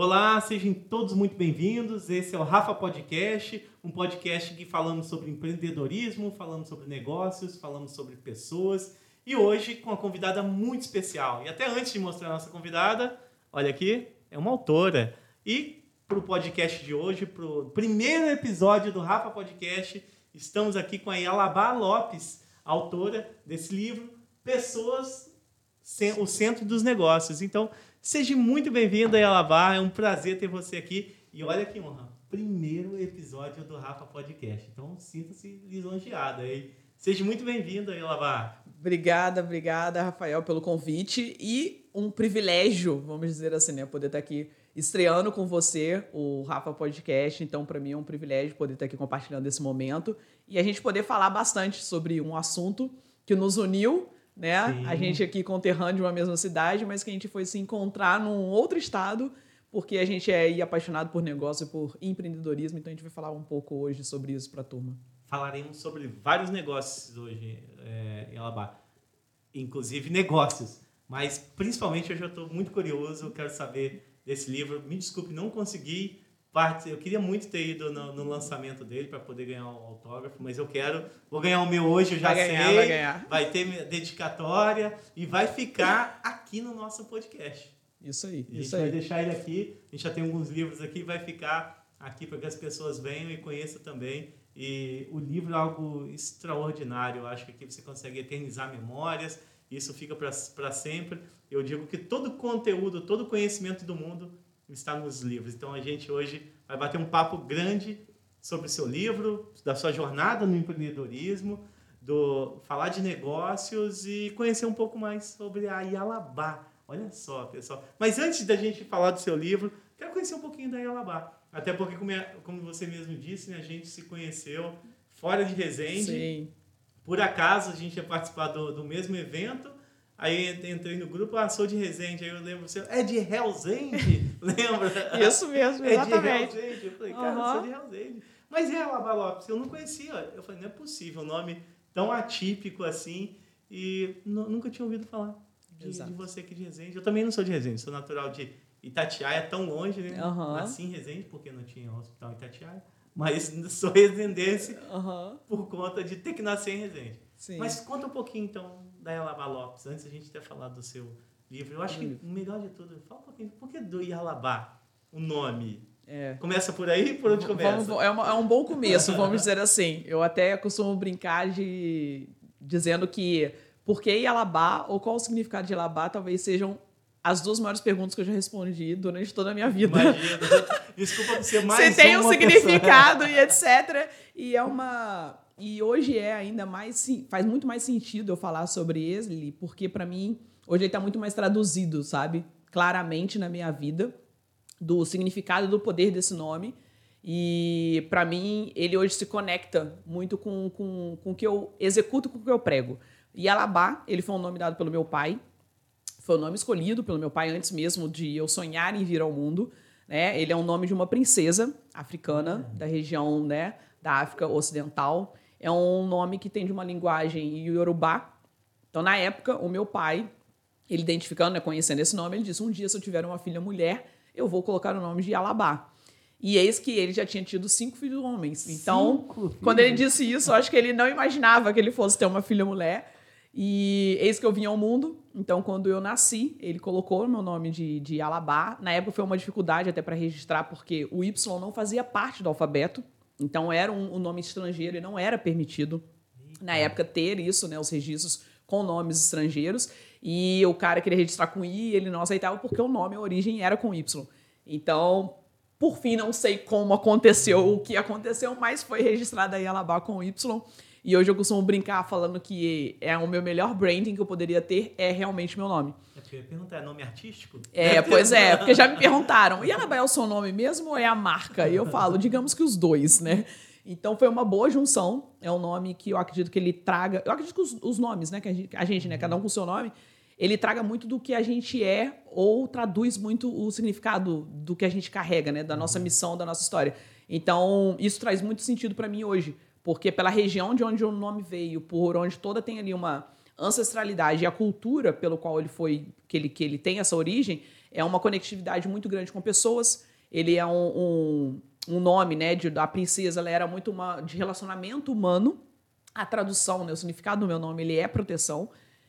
Olá, sejam todos muito bem-vindos. Esse é o Rafa Podcast, um podcast que falamos sobre empreendedorismo, falamos sobre negócios, falamos sobre pessoas e hoje com uma convidada muito especial. E até antes de mostrar a nossa convidada, olha aqui, é uma autora. E para o podcast de hoje, para o primeiro episódio do Rafa Podcast, estamos aqui com a Yalabá Lopes, autora desse livro Pessoas, o Centro dos Negócios. Então, Seja muito bem-vindo a Yalabá, é um prazer ter você aqui. E olha que honra, primeiro episódio do Rafa Podcast. Então sinta-se lisonjeado aí. Seja muito bem-vindo a Yalabá. Obrigada, obrigada, Rafael, pelo convite e um privilégio, vamos dizer assim, né, poder estar aqui estreando com você o Rafa Podcast. Então, para mim é um privilégio poder estar aqui compartilhando esse momento e a gente poder falar bastante sobre um assunto que nos uniu né? Sim. A gente aqui conterrâneo de uma mesma cidade, mas que a gente foi se encontrar num outro estado, porque a gente é apaixonado por negócio e por empreendedorismo, então a gente vai falar um pouco hoje sobre isso para a turma. Falaremos sobre vários negócios hoje é, em Alabá, inclusive negócios, mas principalmente hoje eu estou muito curioso, quero saber desse livro. Me desculpe, não consegui parte. Eu queria muito ter ido no, no lançamento dele para poder ganhar o autógrafo, mas eu quero. Vou ganhar o meu hoje, eu já vai ganhar, sei. Vai, ganhar. vai ter dedicatória e vai ficar aqui no nosso podcast. Isso aí. A gente isso vai aí. deixar ele aqui. A gente já tem alguns livros aqui, vai ficar aqui para que as pessoas venham e conheçam também. E o livro é algo extraordinário. Eu acho que aqui você consegue eternizar memórias. Isso fica para sempre. Eu digo que todo conteúdo, todo conhecimento do mundo está nos livros. Então a gente hoje vai bater um papo grande sobre o seu livro, da sua jornada no empreendedorismo, do falar de negócios e conhecer um pouco mais sobre a Yalabá. Olha só, pessoal. Mas antes da gente falar do seu livro, quero conhecer um pouquinho da Yalabá. Até porque, como, é, como você mesmo disse, né, a gente se conheceu fora de Resende. Sim. Por acaso, a gente ia participar do, do mesmo evento Aí entrei no grupo, ah, sou de Resende. Aí eu lembro, você é de Hellsend? Lembra? Isso mesmo, exatamente. É de Hellsend. Eu falei, cara, uhum. sou de Hellsend. Mas é Lava Lopes, eu não conhecia. Eu falei, não é possível, um nome tão atípico assim. E nunca tinha ouvido falar de, de, você aqui de Resende. Eu também não sou de Resende, sou natural de Itatiaia, tão longe, né? Uhum. Nasci em Resende, porque não tinha hospital em Itatiaia. Mas sou resendense uhum. por conta de ter que nascer em Resende. Sim. Mas conta um pouquinho, então, da Yalabá Lopes, antes a gente ter falado do seu livro. Eu acho que o melhor de tudo, fala um pouquinho, por que do Yalabá, o nome? É. Começa por aí? Por onde começa? Vamos, é, uma, é, um bom começo, vamos dizer assim. Eu até costumo brincar de dizendo que por que Yalabá ou qual o significado de Yalabá talvez sejam as duas maiores perguntas que eu já respondi durante toda a minha vida. Imagina. Desculpa ser mais Você tem um significado pessoa. e etc. E é uma e hoje é ainda mais faz muito mais sentido eu falar sobre ele, porque para mim hoje ele está muito mais traduzido, sabe? Claramente na minha vida do significado do poder desse nome. E para mim ele hoje se conecta muito com, com, com o que eu executo, com o que eu prego. E Alabá, ele foi um nome dado pelo meu pai, foi o um nome escolhido pelo meu pai antes mesmo de eu sonhar em vir ao mundo. Né? Ele é um nome de uma princesa africana da região né, da África Ocidental é um nome que tem de uma linguagem iorubá. Então, na época, o meu pai, ele identificando, né, conhecendo esse nome, ele disse: Um dia, se eu tiver uma filha mulher, eu vou colocar o nome de Alabá. E eis que ele já tinha tido cinco filhos homens. Então, cinco quando ele disse isso, eu acho que ele não imaginava que ele fosse ter uma filha mulher. E eis que eu vim ao mundo. Então, quando eu nasci, ele colocou o meu nome de, de Alabá. Na época foi uma dificuldade até para registrar, porque o Y não fazia parte do alfabeto. Então era um, um nome estrangeiro e não era permitido Eita. na época ter isso, né, os registros com nomes estrangeiros. E o cara queria registrar com I, ele não aceitava porque o nome, a origem era com Y. Então, por fim, não sei como aconteceu o que aconteceu, mas foi registrado aí Alabá com Y. E hoje eu costumo brincar falando que é o meu melhor branding que eu poderia ter é realmente meu nome. É porque eu ia perguntar, é nome artístico? É, pois é, porque já me perguntaram, e Anabel é o seu nome mesmo ou é a marca? E eu falo, digamos que os dois, né? Então foi uma boa junção, é um nome que eu acredito que ele traga, eu acredito que os, os nomes, né, que a gente, a gente, né, cada um com o seu nome, ele traga muito do que a gente é ou traduz muito o significado do que a gente carrega, né, da nossa missão, da nossa história. Então, isso traz muito sentido para mim hoje, porque pela região de onde o nome veio, por onde toda tem ali uma ancestralidade e a cultura pelo qual ele foi que ele, que ele tem essa origem é uma conectividade muito grande com pessoas. Ele é um, um, um nome, né, de, da princesa, ela era muito uma, de relacionamento humano. A tradução, né, o significado do meu nome, ele é proteção.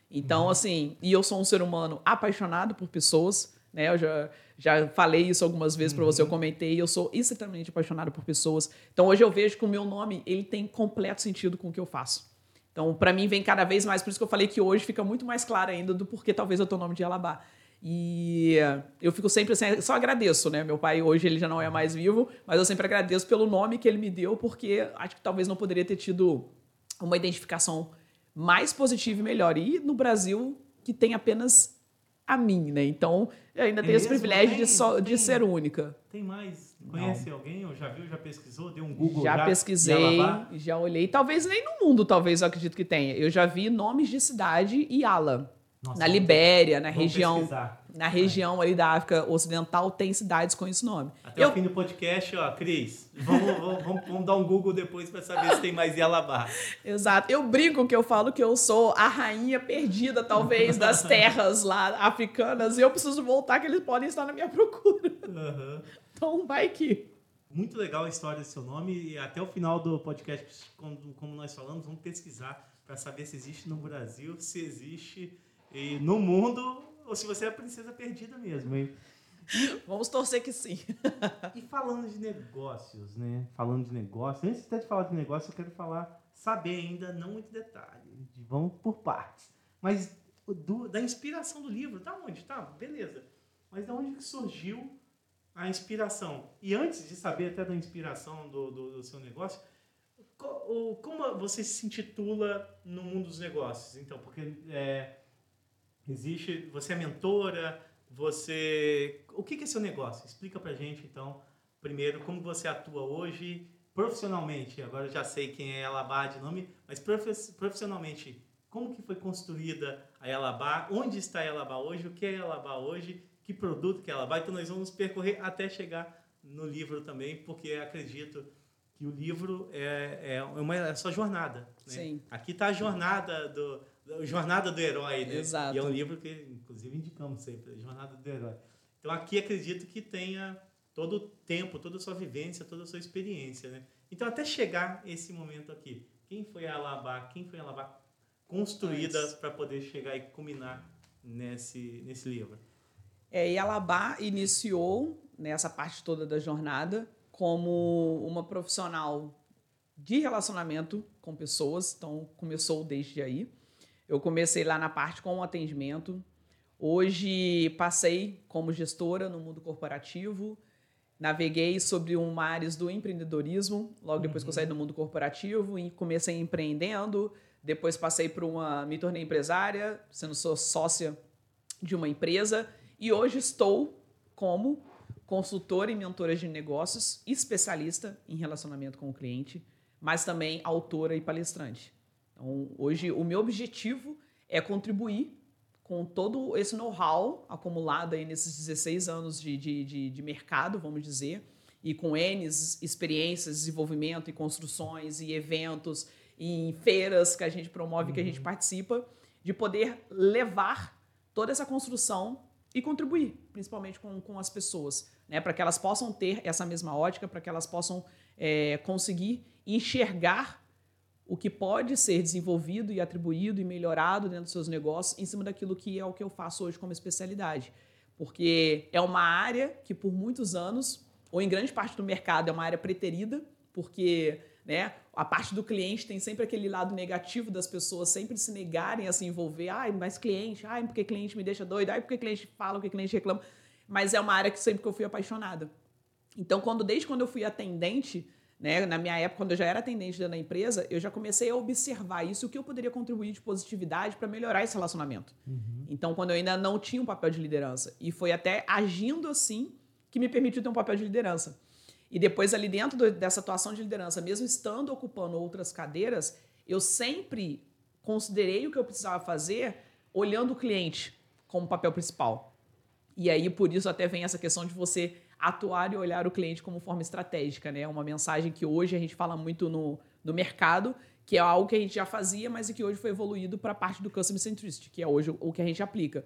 Então, uhum. assim, e eu sou um ser humano apaixonado por pessoas, né? Eu já, já falei isso algumas vezes para você, eu uhum. comentei, eu sou extremamente apaixonado por pessoas. Então, hoje eu vejo que o meu nome, ele tem completo sentido com o que eu faço. Então, para mim, vem cada vez mais, por isso que eu falei que hoje fica muito mais claro ainda do porquê talvez eu tenho o nome de Alabá. E eu fico sempre assim, só agradeço, né? Meu pai hoje ele já não é mais vivo, mas eu sempre agradeço pelo nome que ele me deu, porque acho que talvez não poderia ter tido uma identificação mais positiva e melhor. E no Brasil, que tem apenas a mim, né? Então, eu ainda é tenho esse privilégio tem, de, só, de ser única. Tem mais? Conhece não. alguém? Ou já viu, já pesquisou? Deu um Google? Já, já pesquisei, já olhei. Talvez nem no mundo, talvez eu acredito que tenha. Eu já vi nomes de cidade e ala. Nossa, na Libéria, na região, pesquisar. Na região ali da África Ocidental tem cidades com esse nome. Até eu... o fim do podcast, ó, Cris, vamos, vamos, vamos, dar um Google depois para saber se tem mais Yalabá. Exato. Eu brinco que eu falo que eu sou a rainha perdida, talvez, das terras lá africanas e eu preciso voltar que eles podem estar na minha procura. Uhum. Então, vai que muito legal a história do seu nome e até o final do podcast, como, como nós falamos, vamos pesquisar para saber se existe no Brasil, se existe e no mundo, ou se você é a princesa perdida mesmo, hein? Vamos torcer que sim. e falando de negócios, né? Falando de negócios, antes até de falar de negócio, eu quero falar, saber ainda, não muito detalhe, de, vamos por partes. Mas do, da inspiração do livro, tá onde? Tá, beleza. Mas da onde que surgiu a inspiração? E antes de saber até da inspiração do, do, do seu negócio, como você se intitula no mundo dos negócios? Então, porque é, Existe, você é mentora, você, o que é seu negócio? Explica pra gente então, primeiro como você atua hoje profissionalmente. Agora eu já sei quem é Elabá de nome, mas profissionalmente, como que foi construída a Elabá? Onde está a Elabá hoje? O que é Elabá hoje? Que produto que é Elabá? Então nós vamos percorrer até chegar no livro também, porque acredito que o livro é, é uma é sua jornada. Né? Sim. Aqui está a jornada do, Jornada do Herói, né? Exato. E é um livro que, inclusive, indicamos sempre, Jornada do Herói. Então, aqui acredito que tenha todo o tempo, toda a sua vivência, toda a sua experiência, né? Então, até chegar esse momento aqui, quem foi a Alabá, quem foi a Alabá construída para poder chegar e culminar nesse, nesse livro? É, e a Alabá iniciou nessa parte toda da jornada como uma profissional de relacionamento com pessoas, então começou desde aí. Eu comecei lá na parte com o atendimento. Hoje passei como gestora no mundo corporativo. Naveguei sobre um mares do empreendedorismo, logo depois uhum. que eu saí do mundo corporativo, e comecei empreendendo. Depois passei por uma. me tornei empresária, sendo sócia de uma empresa. E hoje estou como consultora e mentora de negócios, especialista em relacionamento com o cliente, mas também autora e palestrante. Então, hoje, o meu objetivo é contribuir com todo esse know-how acumulado aí nesses 16 anos de, de, de, de, mercado, vamos dizer, e com N experiências, desenvolvimento e construções e eventos e feiras que a gente promove, uhum. que a gente uhum. participa, de poder levar toda essa construção e contribuir, principalmente com, com as pessoas, né, para que elas possam ter essa mesma ótica, para que elas possam é, conseguir enxergar o que pode ser desenvolvido e atribuído e melhorado dentro dos seus negócios em cima daquilo que é o que eu faço hoje como especialidade. Porque é uma área que por muitos anos, ou em grande parte do mercado, é uma área preterida, porque né, a parte do cliente tem sempre aquele lado negativo das pessoas sempre se negarem a se envolver. Ai, mas cliente, ai, porque cliente me deixa doido, ai, porque cliente fala, porque cliente reclama. Mas é uma área que sempre que eu fui apaixonada. Então, quando desde quando eu fui atendente, né? Na minha época, quando eu já era atendente da empresa, eu já comecei a observar isso, o que eu poderia contribuir de positividade para melhorar esse relacionamento. Uhum. Então, quando eu ainda não tinha um papel de liderança. E foi até agindo assim que me permitiu ter um papel de liderança. E depois, ali dentro do, dessa atuação de liderança, mesmo estando ocupando outras cadeiras, eu sempre considerei o que eu precisava fazer olhando o cliente como papel principal. E aí, por isso, até vem essa questão de você atuar e olhar o cliente como forma estratégica, né? Uma mensagem que hoje a gente fala muito no, no mercado, que é algo que a gente já fazia, mas que hoje foi evoluído para a parte do Customer Centricity, que é hoje o que a gente aplica.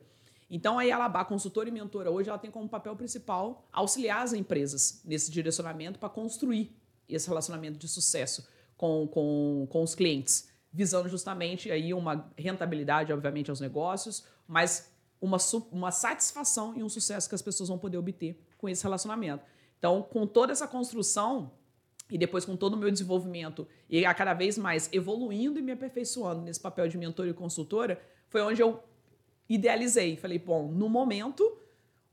Então, a Yalabá, consultora e mentora, hoje ela tem como papel principal auxiliar as empresas nesse direcionamento para construir esse relacionamento de sucesso com, com, com os clientes, visando justamente aí uma rentabilidade, obviamente, aos negócios, mas uma, uma satisfação e um sucesso que as pessoas vão poder obter com esse relacionamento. Então, com toda essa construção e depois com todo o meu desenvolvimento e a cada vez mais evoluindo e me aperfeiçoando nesse papel de mentor e consultora, foi onde eu idealizei. Falei, bom, no momento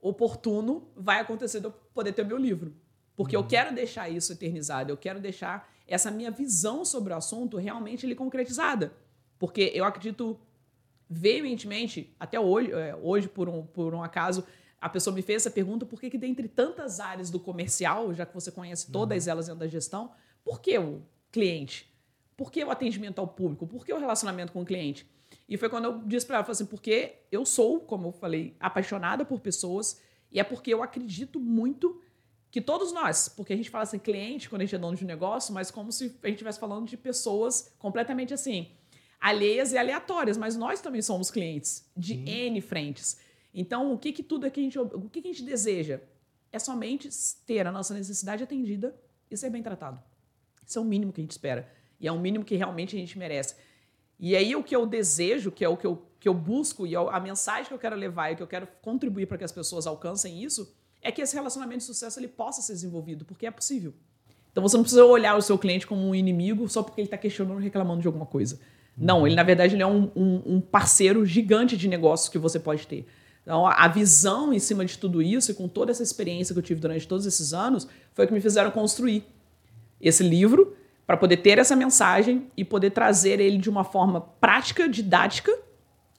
oportuno vai acontecer de eu poder ter meu livro. Porque uhum. eu quero deixar isso eternizado, eu quero deixar essa minha visão sobre o assunto realmente ele concretizada. Porque eu acredito veementemente, até hoje, é, hoje por, um, por um acaso, a pessoa me fez essa pergunta, por que, que dentre tantas áreas do comercial, já que você conhece todas uhum. elas dentro da gestão, por que o cliente? Por que o atendimento ao público? Por que o relacionamento com o cliente? E foi quando eu disse para ela, assim, porque eu sou, como eu falei, apaixonada por pessoas e é porque eu acredito muito que todos nós, porque a gente fala assim cliente quando a gente é dono de um negócio, mas como se a gente estivesse falando de pessoas completamente assim, alheias e aleatórias, mas nós também somos clientes de Sim. N frentes. Então, o que que tudo é que a gente, o que que a gente deseja? É somente ter a nossa necessidade atendida e ser bem tratado. Isso é o mínimo que a gente espera. E é o mínimo que realmente a gente merece. E aí o que eu desejo, que é o que eu, que eu busco e é a mensagem que eu quero levar e que eu quero contribuir para que as pessoas alcancem isso, é que esse relacionamento de sucesso ele possa ser desenvolvido, porque é possível. Então você não precisa olhar o seu cliente como um inimigo só porque ele está questionando reclamando de alguma coisa. Não, ele na verdade ele é um, um, um parceiro gigante de negócios que você pode ter. Então, a visão em cima de tudo isso e com toda essa experiência que eu tive durante todos esses anos foi o que me fizeram construir esse livro para poder ter essa mensagem e poder trazer ele de uma forma prática, didática,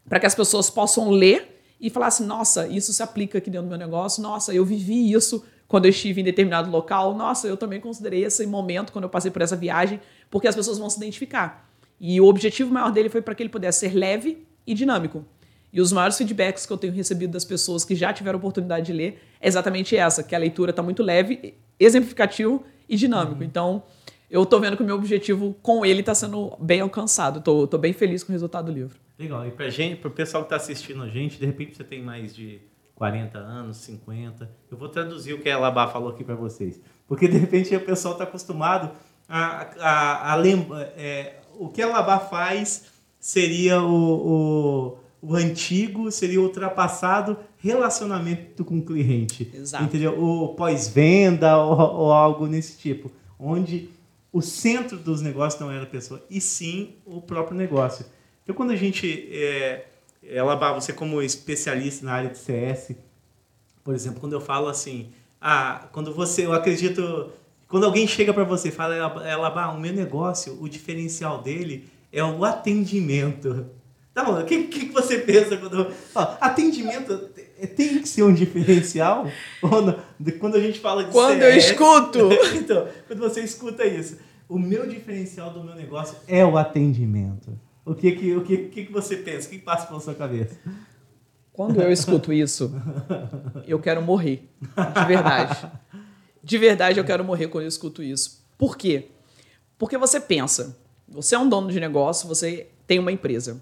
para que as pessoas possam ler e falar assim: nossa, isso se aplica aqui dentro do meu negócio, nossa, eu vivi isso quando eu estive em determinado local, nossa, eu também considerei esse momento quando eu passei por essa viagem, porque as pessoas vão se identificar. E o objetivo maior dele foi para que ele pudesse ser leve e dinâmico. E os maiores feedbacks que eu tenho recebido das pessoas que já tiveram oportunidade de ler é exatamente essa, que a leitura está muito leve, exemplificativo e dinâmico. Uhum. Então, eu tô vendo que o meu objetivo com ele está sendo bem alcançado. Tô bem feliz com o resultado do livro. Legal. E pra gente, pro pessoal que está assistindo a gente, de repente você tem mais de 40 anos, 50. Eu vou traduzir o que a Labá falou aqui para vocês. Porque de repente o pessoal está acostumado a, a, a lembrar. É, o que a Labá faz seria o, o, o antigo, seria o ultrapassado relacionamento com o cliente. Exato. Entendeu? O pós-venda ou, ou algo nesse tipo. Onde o centro dos negócios não era a pessoa, e sim o próprio negócio. Então, quando a gente. É, ela, você, como especialista na área de CS, por exemplo, quando eu falo assim, ah, quando você, eu acredito, quando alguém chega para você e fala, ela, o meu negócio, o diferencial dele é o atendimento. Tá bom, o que, que você pensa quando. Ó, atendimento tem que ser um diferencial? quando a gente fala de Quando CS, eu escuto! então, quando você escuta isso, o meu diferencial do meu negócio é o atendimento. O que que, o que, que, que você pensa? O que passa pela sua cabeça? Quando eu escuto isso, eu quero morrer. De verdade. De verdade, eu quero morrer quando eu escuto isso. Por quê? Porque você pensa, você é um dono de negócio, você tem uma empresa.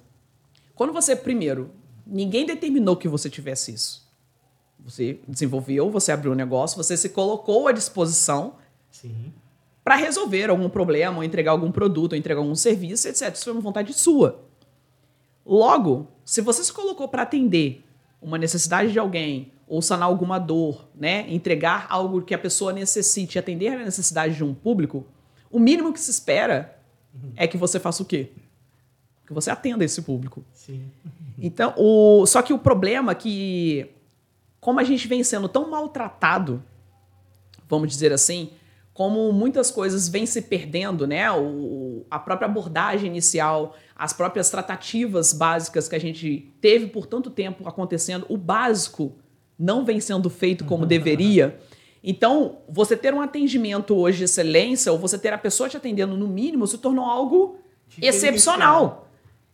Quando você, primeiro, ninguém determinou que você tivesse isso. Você desenvolveu, você abriu um negócio, você se colocou à disposição para resolver algum problema, ou entregar algum produto, ou entregar algum serviço, etc. Isso foi uma vontade sua. Logo, se você se colocou para atender uma necessidade de alguém, ou sanar alguma dor, né, entregar algo que a pessoa necessite, atender a necessidade de um público, o mínimo que se espera uhum. é que você faça o quê? Que você atenda esse público. Sim. Então, o, só que o problema é que, como a gente vem sendo tão maltratado, vamos dizer assim, como muitas coisas vêm se perdendo, né? O, a própria abordagem inicial, as próprias tratativas básicas que a gente teve por tanto tempo acontecendo, o básico não vem sendo feito como deveria. Então, você ter um atendimento hoje de excelência, ou você ter a pessoa te atendendo no mínimo, se tornou algo excepcional.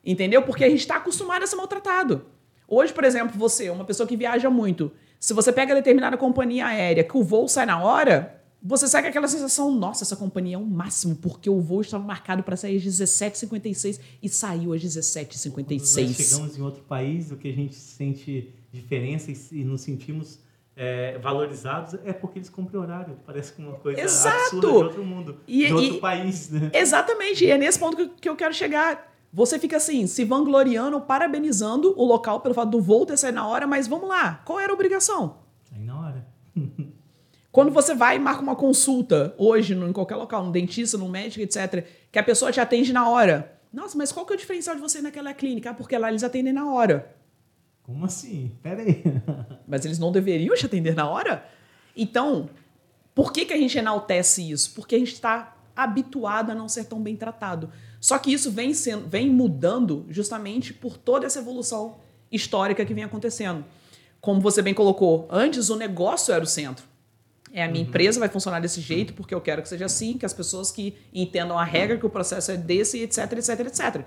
Entendeu? Porque a gente está acostumado a ser maltratado. Hoje, por exemplo, você, uma pessoa que viaja muito, se você pega determinada companhia aérea que o voo sai na hora, você sai com aquela sensação, nossa, essa companhia é o máximo, porque o voo estava marcado para sair às 17h56 e saiu às 17h56. Quando nós chegamos em outro país, o que a gente sente diferença e, e nos sentimos é, valorizados é porque eles cumprem horário. Parece que uma coisa Exato. absurda de outro mundo, E- de outro e- país. Né? Exatamente, e é nesse ponto que- que eu quero chegar. Você fica assim, se vangloriando, parabenizando o local pelo fato do voo ter saído na hora, mas vamos lá, qual era a obrigação? Aí na hora. Quando você vai e marca uma consulta, hoje, em qualquer local, no dentista, no médico, etc., que a pessoa te atende na hora. Nossa, mas qual que é o diferencial de você ir naquela clínica? Ah, porque lá eles atendem na hora. Como assim? Pera aí. Mas eles não deveriam te atender na hora? Então, por que, que a gente enaltece isso? Porque a gente está habituado a não ser tão bem tratado. Só que isso vem, sendo, vem mudando justamente por toda essa evolução histórica que vem acontecendo. Como você bem colocou, antes o negócio era o centro. É, a minha empresa vai funcionar desse jeito porque eu quero que seja assim, que as pessoas que entendam a regra, que o processo é desse, etc, etc, etc.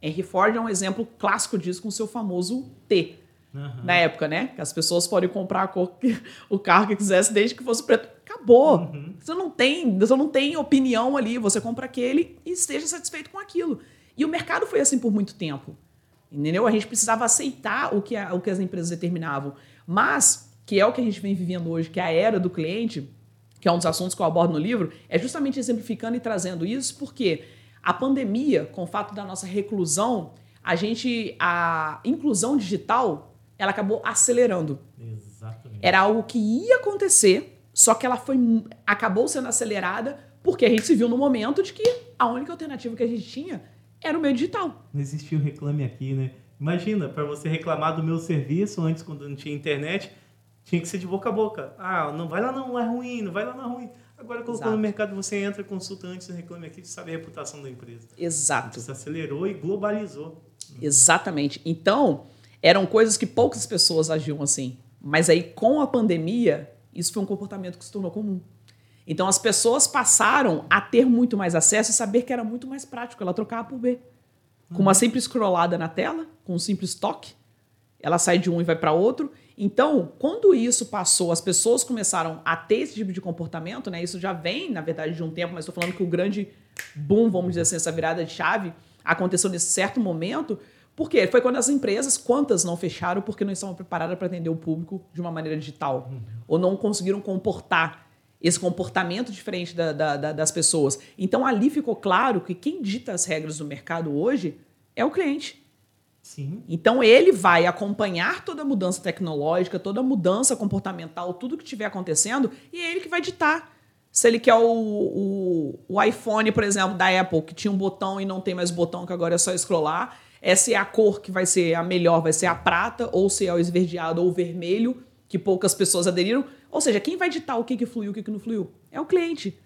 Henry Ford é um exemplo clássico disso com o seu famoso T Aham. na época, né? Que as pessoas podem comprar que- o carro que quisesse desde que fosse preto. Acabou. Uhum. Você não tem, você não tem opinião ali, você compra aquele e esteja satisfeito com aquilo. E o mercado foi assim por muito tempo. Entendeu? A gente precisava aceitar o que, a- o que as empresas determinavam. Mas, que é o que a gente vem vivendo hoje, que é a era do cliente, que é um dos assuntos que eu abordo no livro, é justamente exemplificando e trazendo isso, porque a pandemia, com o fato da nossa reclusão, a gente, a inclusão digital, ela acabou acelerando. Exatamente. Era algo que ia acontecer, só que ela foi acabou sendo acelerada porque a gente se viu no momento de que a única alternativa que a gente tinha era o meio digital. Não existia um reclame aqui, né? Imagina, para você reclamar do meu serviço antes, quando não tinha internet, tinha que ser de boca a boca. Ah, não vai lá não, é ruim, não vai lá não é ruim. Agora colocou Exato. no mercado, você entra, consulta antes, reclame aqui, sabe a reputação da empresa. Exato. Isso acelerou e globalizou. Exatamente. Então, eram coisas que poucas pessoas agiam assim. Mas aí, com a pandemia, isso foi um comportamento que se tornou comum. Então, as pessoas passaram a ter muito mais acesso e saber que era muito mais prático ela trocar A por B. Com uma simples scrollada na tela, com um simples toque, ela sai de um e vai para outro. Então, quando isso passou, as pessoas começaram a ter esse tipo de comportamento, né? Isso já vem, na verdade, de um tempo, mas estou falando que o grande boom, vamos dizer assim, essa virada de chave, aconteceu nesse certo momento. Por quê? Foi quando as empresas, quantas não fecharam porque não estavam preparadas para atender o público de uma maneira digital? Ou não conseguiram comportar esse comportamento diferente da- da- da- das pessoas. Então, ali ficou claro que quem dita as regras do mercado hoje é o cliente. Sim. Então ele vai acompanhar toda a mudança tecnológica, toda a mudança comportamental, tudo que estiver acontecendo, e é ele que vai ditar. Se ele quer o, o, o iPhone, por exemplo, da Apple, que tinha um botão e não tem mais botão, que agora é só scrollar, essa é a cor que vai ser a melhor, vai ser a prata, ou se é o esverdeado ou o vermelho, que poucas pessoas aderiram. Ou seja, quem vai ditar o que, que fluiu e o que, que não fluiu? É o cliente.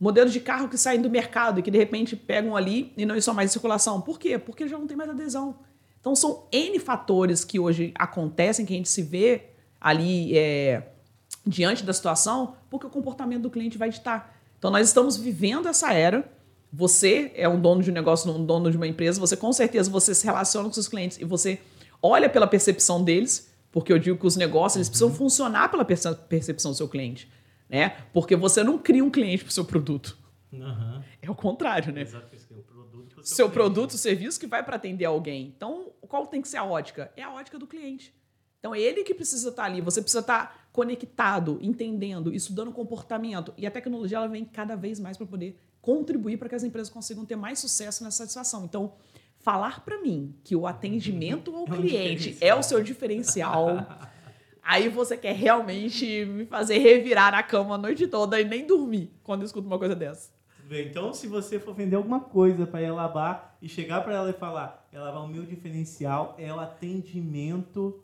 Modelos de carro que saem do mercado e que de repente pegam ali e não estão mais em circulação. Por quê? Porque já não tem mais adesão. Então são N fatores que hoje acontecem, que a gente se vê ali é, diante da situação, porque o comportamento do cliente vai ditar. Então nós estamos vivendo essa era. Você é um dono de um negócio, um dono de uma empresa, você com certeza você se relaciona com seus clientes e você olha pela percepção deles, porque eu digo que os negócios eles precisam funcionar pela perce- percepção do seu cliente, né? Porque você não cria um cliente para o seu produto. Aham. É o contrário, né? Exato. o produto pro seu cliente. produto, o serviço que vai para atender alguém. Então, qual tem que ser a ótica? É a ótica do cliente. Então, é ele que precisa estar ali. Você precisa estar conectado, entendendo, estudando comportamento. E a tecnologia ela vem cada vez mais para poder contribuir para que as empresas consigam ter mais sucesso nessa satisfação. Então, falar para mim que o atendimento ao É um cliente é o seu diferencial. Aí você quer realmente me fazer revirar na cama a noite toda e nem dormir quando eu escuto uma coisa dessa. Bem, Então, se você for vender alguma coisa para Elabar e chegar para ela e falar, Elabar, o meu diferencial é o atendimento,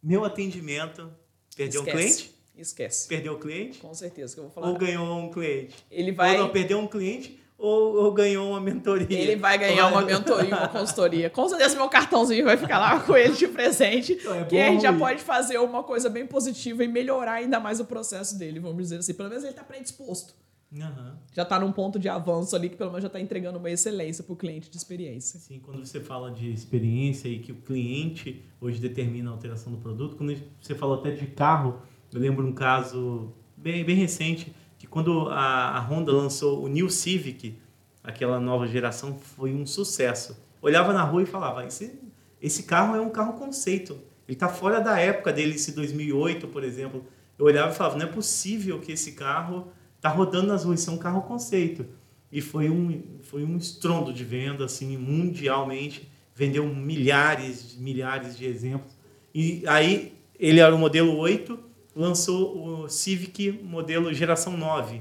meu atendimento. Perdeu um cliente? Esquece. Perdeu o cliente? Com certeza que eu vou falar. Ou ganhou um cliente? Ele vai, Ou não, perdeu um cliente ou, ou ganhou uma mentoria? ele vai ganhar uma mentoria, uma consultoria. Com certeza meu cartãozinho vai ficar lá com ele de presente. Então, é que a gente já pode fazer uma coisa bem positiva e melhorar ainda mais o processo dele, vamos dizer assim. Pelo menos ele está predisposto. Aham. Já está num ponto de avanço ali que pelo menos já está entregando uma excelência para o cliente de experiência. Sim, quando você fala de experiência e que o cliente hoje determina a alteração do produto, quando você falou até de carro, eu lembro um caso bem, bem recente, que quando a, a Honda lançou o New Civic, aquela nova geração, foi um sucesso. Olhava na rua e falava, esse, esse carro é um carro conceito. Ele está fora da época dele, esse 2008, por exemplo. Eu olhava e falava, não é possível que esse carro está rodando nas ruas, isso é um carro conceito. E foi um, foi um estrondo de venda, assim, mundialmente. Vendeu milhares, milhares de exemplos. E aí, ele era o modelo 8, lançou o Civic modelo geração 9.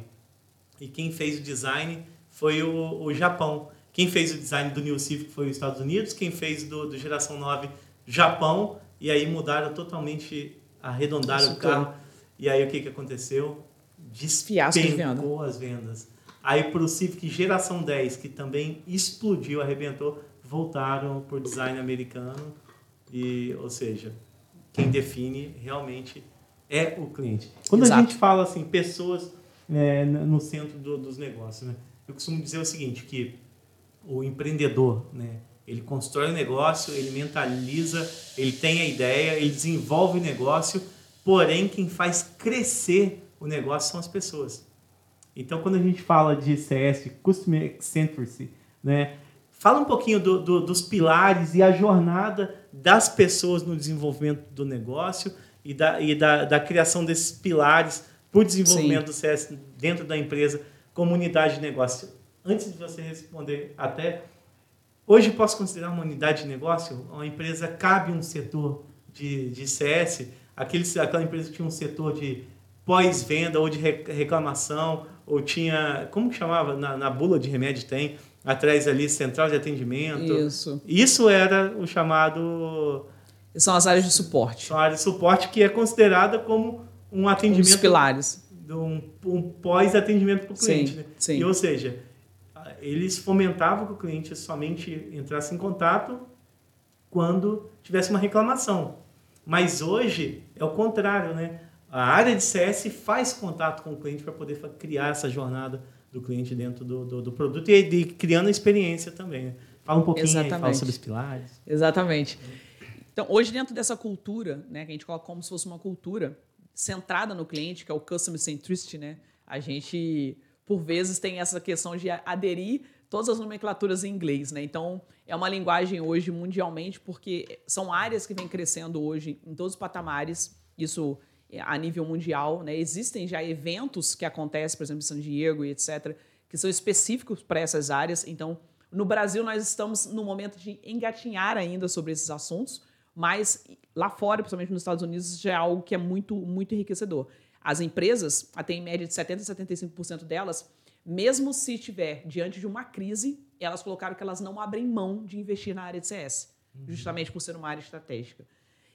E quem fez o design foi o, o Japão. Quem fez o design do New Civic foi os Estados Unidos, quem fez do, do geração 9, Japão, e aí mudaram totalmente, arredondaram o carro. E aí o que, que aconteceu? Despencou as vendas. Aí para o Civic geração 10, que também explodiu, arrebentou, voltaram por design americano. E, ou seja, quem define realmente é o cliente. Quando Exato. a gente fala assim, pessoas é, no centro do, dos negócios, né? eu costumo dizer o seguinte, que o empreendedor, né? ele constrói o negócio, ele mentaliza, ele tem a ideia, ele desenvolve o negócio, porém quem faz crescer o negócio são as pessoas. Então, quando a gente fala de CS, Customer Eccentricity, né? Fala um pouquinho do, do, dos pilares e a jornada das pessoas no desenvolvimento do negócio e da, e da, da criação desses pilares para o desenvolvimento Sim. do CS dentro da empresa, comunidade de negócio. Antes de você responder, até hoje posso considerar uma unidade de negócio? Uma empresa cabe um setor de, de CS, aquele, aquela empresa que tinha um setor de pós-venda ou de reclamação, ou tinha, como que chamava? Na, na bula de remédio tem, atrás ali, central de atendimento. Isso. Isso era o chamado são as áreas de suporte. São áreas de suporte que é considerada como um atendimento. Um dos pilares. Um, um pós-atendimento para o cliente. Sim, né? sim. E, ou seja, eles fomentavam que o cliente somente entrasse em contato quando tivesse uma reclamação. Mas hoje é o contrário, né? A área de CS faz contato com o cliente para poder criar essa jornada do cliente dentro do, do, do produto e, e, criando a experiência também. Né? Fala um pouquinho aí, fala sobre os pilares. Exatamente. Então, hoje, dentro dessa cultura, né, que a gente coloca como se fosse uma cultura centrada no cliente, que é o Customer Centricity, né, a gente, por vezes, tem essa questão de aderir todas as nomenclaturas em inglês. Né? Então, é uma linguagem hoje mundialmente, porque são áreas que vêm crescendo hoje em todos os patamares, isso a nível mundial. Né? Existem já eventos que acontecem, por exemplo, em San Diego e etc., que são específicos para essas áreas. Então, no Brasil, nós estamos no momento de engatinhar ainda sobre esses assuntos, mas lá fora, principalmente nos Estados Unidos, já é algo que é muito, muito enriquecedor. As empresas, até em média de 70% a 75% delas, mesmo se estiver diante de uma crise, elas colocaram que elas não abrem mão de investir na área de CS, uhum. justamente por ser uma área estratégica.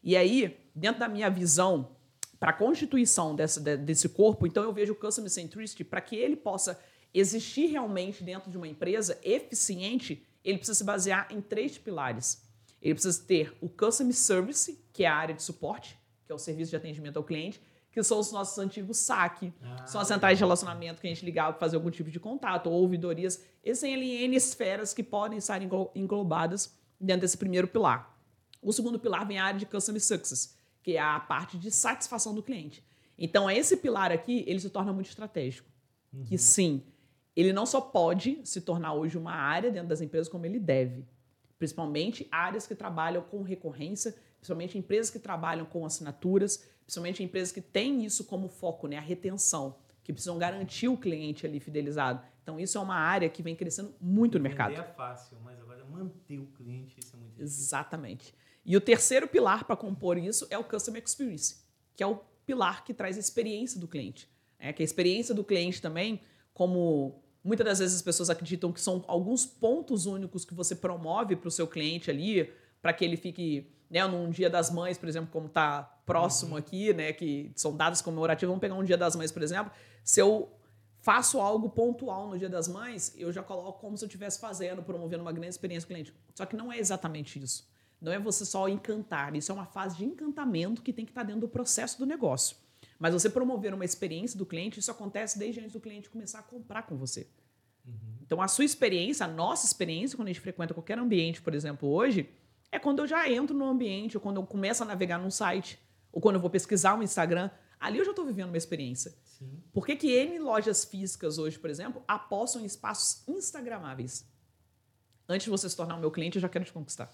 E aí, dentro da minha visão, para a constituição dessa, desse corpo, então eu vejo o Customer Centricity, para que ele possa existir realmente dentro de uma empresa eficiente, ele precisa se basear em três pilares. Ele precisa ter o Customer Service, que é a área de suporte, que é o serviço de atendimento ao cliente, que são os nossos antigos SAC. Ah, são as centrais de relacionamento que a gente ligava para fazer algum tipo de contato, ou ouvidorias. Existem ali N esferas que podem estar englobadas dentro desse primeiro pilar. O segundo pilar vem a área de Customer Success, que é a parte de satisfação do cliente. Então, esse pilar aqui, ele se torna muito estratégico. Uhum. Que sim, ele não só pode se tornar hoje uma área dentro das empresas, como ele deve principalmente áreas que trabalham com recorrência, principalmente empresas que trabalham com assinaturas, principalmente empresas que têm isso como foco, né, a retenção, que precisam garantir o cliente ali fidelizado. Então isso é uma área que vem crescendo muito no mercado. é fácil, mas agora manter o cliente isso é muito difícil. Exatamente. E o terceiro pilar para compor isso é o Customer Experience, que é o pilar que traz a experiência do cliente. É que a experiência do cliente também, como Muitas das vezes as pessoas acreditam que são alguns pontos únicos que você promove para o seu cliente ali, para que ele fique, né, num dia das mães, por exemplo, como está próximo uhum. aqui, né, que são datas comemorativas, vamos pegar um dia das mães, por exemplo, se eu faço algo pontual no dia das mães, eu já coloco como se eu estivesse fazendo, promovendo uma grande experiência com o cliente. Só que não é exatamente isso. Não é você só encantar, isso é uma fase de encantamento que tem que estar tá dentro do processo do negócio. Mas você promover uma experiência do cliente, isso acontece desde antes do cliente começar a comprar com você. Uhum. Então, a sua experiência, a nossa experiência, quando a gente frequenta qualquer ambiente, por exemplo, hoje, é quando eu já entro no ambiente, ou quando eu começo a navegar num site, ou quando eu vou pesquisar um Instagram. Ali eu já estou vivendo uma experiência. Sim. Por que, que N lojas físicas hoje, por exemplo, apostam em espaços instagramáveis? Antes de você se tornar o meu cliente, eu já quero te conquistar.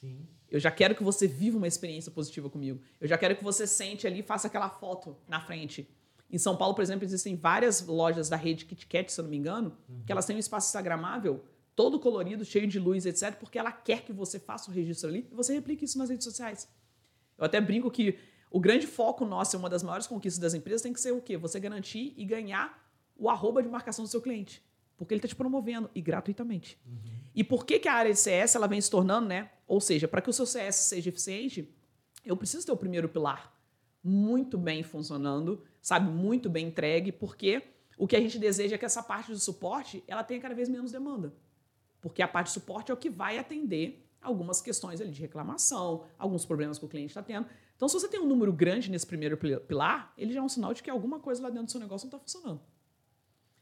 Sim. Eu já quero que você viva uma experiência positiva comigo. Eu já quero que você sente ali e faça aquela foto na frente. Em São Paulo, por exemplo, existem várias lojas da rede KitKat, se eu não me engano, uhum. que elas têm um espaço instagramável todo colorido, cheio de luz, etc., porque ela quer que você faça o registro ali e você replique isso nas redes sociais. Eu até brinco que o grande foco nosso, uma das maiores conquistas das empresas, tem que ser o quê? Você garantir e ganhar o arroba de marcação do seu cliente. Porque ele está te promovendo e gratuitamente. Uhum. E por que, que a área de CS ela vem se tornando, né? Ou seja, para que o seu CS seja eficiente, eu preciso ter o primeiro pilar muito bem funcionando, sabe, muito bem entregue, porque o que a gente deseja é que essa parte do suporte ela tenha cada vez menos demanda. Porque a parte de suporte é o que vai atender algumas questões ali de reclamação, alguns problemas que o cliente está tendo. Então, se você tem um número grande nesse primeiro pilar, ele já é um sinal de que alguma coisa lá dentro do seu negócio não está funcionando.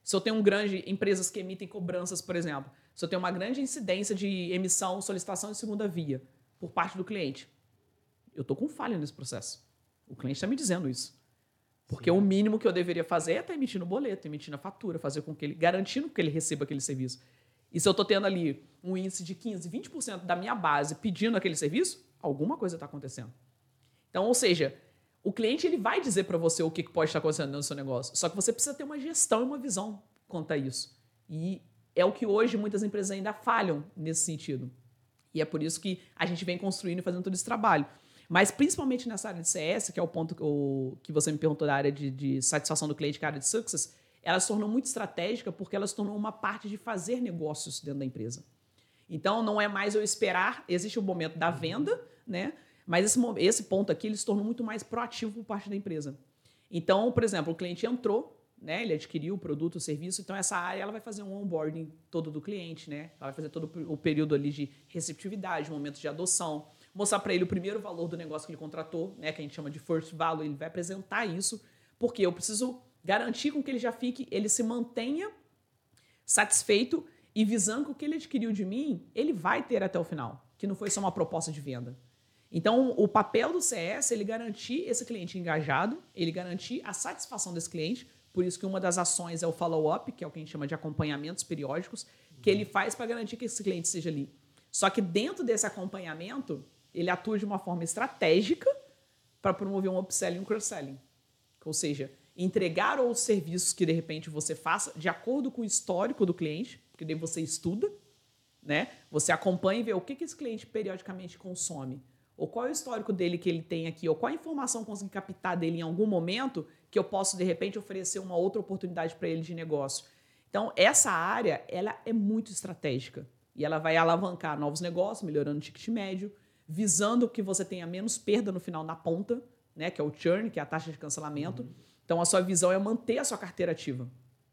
Se eu tenho um grande empresas que emitem cobranças, por exemplo, se eu tenho uma grande incidência de emissão, solicitação de segunda via por parte do cliente, eu estou com falha nesse processo. O cliente está me dizendo isso. Porque Sim. o mínimo que eu deveria fazer é estar tá emitindo boleto, emitindo a fatura, fazer com que ele, garantindo que ele receba aquele serviço. E se eu estou tendo ali um índice de 15, 20% da minha base pedindo aquele serviço, alguma coisa está acontecendo. Então, ou seja, o cliente ele vai dizer para você o que pode estar acontecendo no seu negócio. Só que você precisa ter uma gestão e uma visão quanto a isso. E é o que hoje muitas empresas ainda falham nesse sentido. E é por isso que a gente vem construindo e fazendo todo esse trabalho. Mas principalmente nessa área de CS, que é o ponto que, que você me perguntou da área de, de satisfação do cliente, que é a área de success, ela se tornou muito estratégica porque ela se tornou uma parte de fazer negócios dentro da empresa. Então, não é mais eu esperar, existe o momento da venda, né? Mas esse, esse ponto aqui ele se tornou muito mais proativo por parte da empresa. Então, por exemplo, o cliente entrou, né? Ele adquiriu o produto, o serviço, então essa área ela vai fazer um onboarding todo do cliente, né? Ela vai fazer todo o período ali de receptividade, momento de adoção, mostrar para ele o primeiro valor do negócio que ele contratou, né? Que a gente chama de first value, ele vai apresentar isso, porque eu preciso garantir com que ele já fique, ele se mantenha satisfeito e visando que o que ele adquiriu de mim, ele vai ter até o final, que não foi só uma proposta de venda. Então, o papel do CS ele garantir esse cliente engajado, ele garantir a satisfação desse cliente. Por isso que uma das ações é o follow-up, que é o que a gente chama de acompanhamentos periódicos, que ele faz para garantir que esse cliente esteja ali. Só que dentro desse acompanhamento, ele atua de uma forma estratégica para promover um upselling e um cross-selling. Ou seja, entregar os serviços que de repente você faça de acordo com o histórico do cliente, porque daí você estuda, né? Você acompanha e vê o que, que esse cliente periodicamente consome, ou qual é o histórico dele que ele tem aqui, ou qual a informação consegui captar dele em algum momento que eu posso de repente oferecer uma outra oportunidade para ele de negócio. Então, essa área, ela é muito estratégica e ela vai alavancar novos negócios, melhorando o ticket médio, visando que você tenha menos perda no final na ponta, né, que é o churn, que é a taxa de cancelamento. Uhum então, a sua visão é manter a sua carteira ativa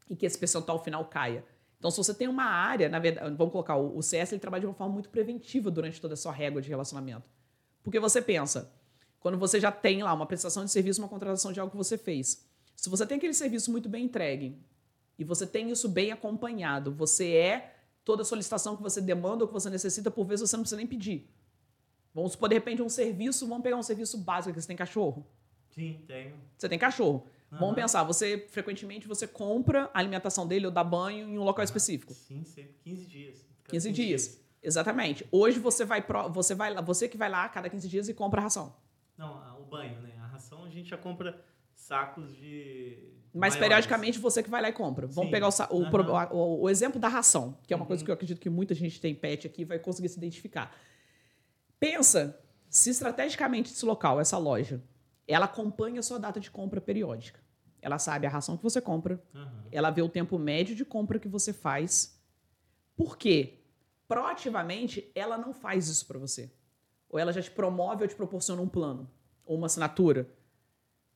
e que esse percentual final caia. Então, se você tem uma área, na verdade, vamos colocar, o CS ele trabalha de uma forma muito preventiva durante toda a sua régua de relacionamento. Porque você pensa, quando você já tem lá uma prestação de serviço, uma contratação de algo que você fez, se você tem aquele serviço muito bem entregue e você tem isso bem acompanhado, você é toda a solicitação que você demanda ou que você necessita, por vezes você não precisa nem pedir. Vamos supor, de repente, um serviço, vamos pegar um serviço básico, que você tem cachorro. Sim, tenho. Você tem cachorro. Uhum. Vamos pensar, você frequentemente você compra a alimentação dele ou dá banho em um local específico. Sim, sempre 15 dias. 15, 15 dias. dias. Exatamente. Hoje você vai pro, você vai você que vai lá a cada 15 dias e compra a ração. Não, o banho, né? A ração a gente já compra sacos de mas maiores. periodicamente você que vai lá e compra. Vamos Sim. pegar o, o, o, o, exemplo da ração, que é uma uhum. coisa que eu acredito que muita gente tem pet aqui vai conseguir se identificar. Pensa se estrategicamente esse local, essa loja, ela acompanha a sua data de compra periódica. Ela sabe a ração que você compra, uhum. ela vê o tempo médio de compra que você faz. Por quê? Proativamente, ela não faz isso para você. Ou ela já te promove ou te proporciona um plano, ou uma assinatura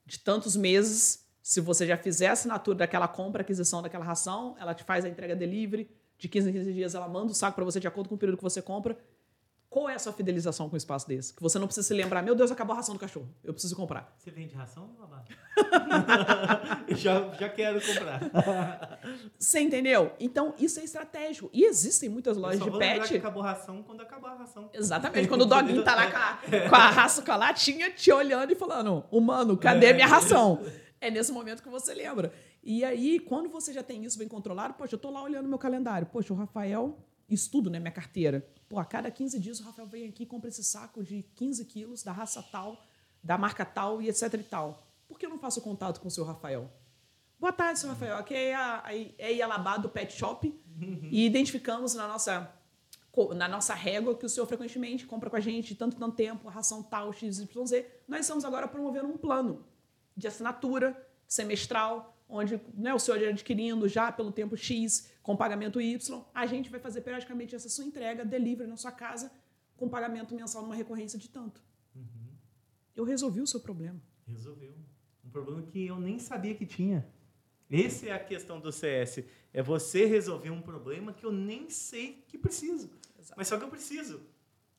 de tantos meses. Se você já fizer a assinatura daquela compra, aquisição daquela ração, ela te faz a entrega delivery. De 15 em 15 dias, ela manda o saco para você de acordo com o período que você compra. Qual é a sua fidelização com um espaço desse? Que você não precisa se lembrar, meu Deus, acabou a ração do cachorro. Eu preciso comprar. Você vende ração, babá? já, já quero comprar. Você entendeu? Então, isso é estratégico. E existem muitas lojas de pet. Que acabou a ração quando acabar a ração. Exatamente. Quando o doguinho tá lá com a, com a raça, com a latinha, te olhando e falando: Humano, cadê é. minha ração? É nesse momento que você lembra. E aí, quando você já tem isso bem controlado, poxa, eu tô lá olhando meu calendário. Poxa, o Rafael estudo, né, minha carteira. Pô, a cada 15 dias o Rafael vem aqui e compra esse saco de 15 quilos da raça tal, da marca tal e etc e tal. Por que eu não faço contato com o seu Rafael? Boa tarde, seu Rafael. Aqui é a, é Ialabá do Pet Shop uhum. e identificamos na nossa, na nossa régua que o senhor frequentemente compra com a gente tanto tanto tempo, a ração tal, XYZ. Nós estamos agora promovendo um plano de assinatura semestral, onde né, o senhor adquirindo já pelo tempo X, com pagamento Y, a gente vai fazer periodicamente essa sua entrega, delivery na sua casa, com pagamento mensal numa recorrência de tanto. Uhum. Eu resolvi o seu problema. Resolveu. Um problema que eu nem sabia que tinha. Essa é a questão do CS. É você resolver um problema que eu nem sei que preciso. Exato. Mas só que eu preciso.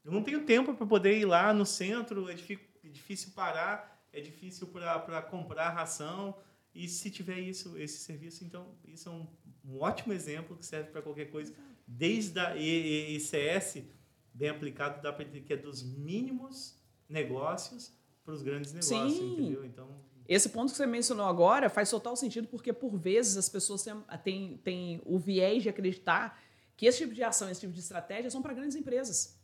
Eu não tenho tempo para poder ir lá no centro, é difícil parar, é difícil para comprar ração. E se tiver isso, esse serviço, então isso é um, um ótimo exemplo que serve para qualquer coisa. Desde a ICS, bem aplicado, dá para dizer que é dos mínimos negócios para os grandes negócios, Sim. entendeu? Então, esse ponto que você mencionou agora faz total sentido porque, por vezes, as pessoas têm, têm, têm o viés de acreditar que esse tipo de ação, esse tipo de estratégia são para grandes empresas.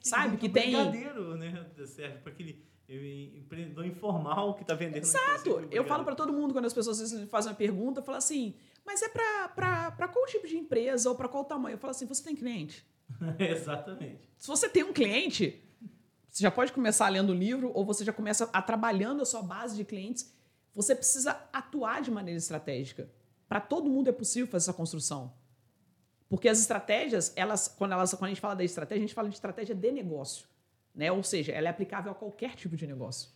Sabe? Que tem. né? Serve para aquele empreendedor informal que está vendendo. Exato. Eu falo para todo mundo quando as pessoas fazem uma pergunta, eu falo assim, mas é para qual tipo de empresa ou para qual tamanho? Eu falo assim, você tem cliente? Exatamente. Se você tem um cliente, você já pode começar lendo o livro ou você já começa a trabalhando a sua base de clientes. Você precisa atuar de maneira estratégica. Para todo mundo é possível fazer essa construção. Porque as estratégias, elas, quando, elas, quando a gente fala da estratégia, a gente fala de estratégia de negócio. Né? Ou seja, ela é aplicável a qualquer tipo de negócio.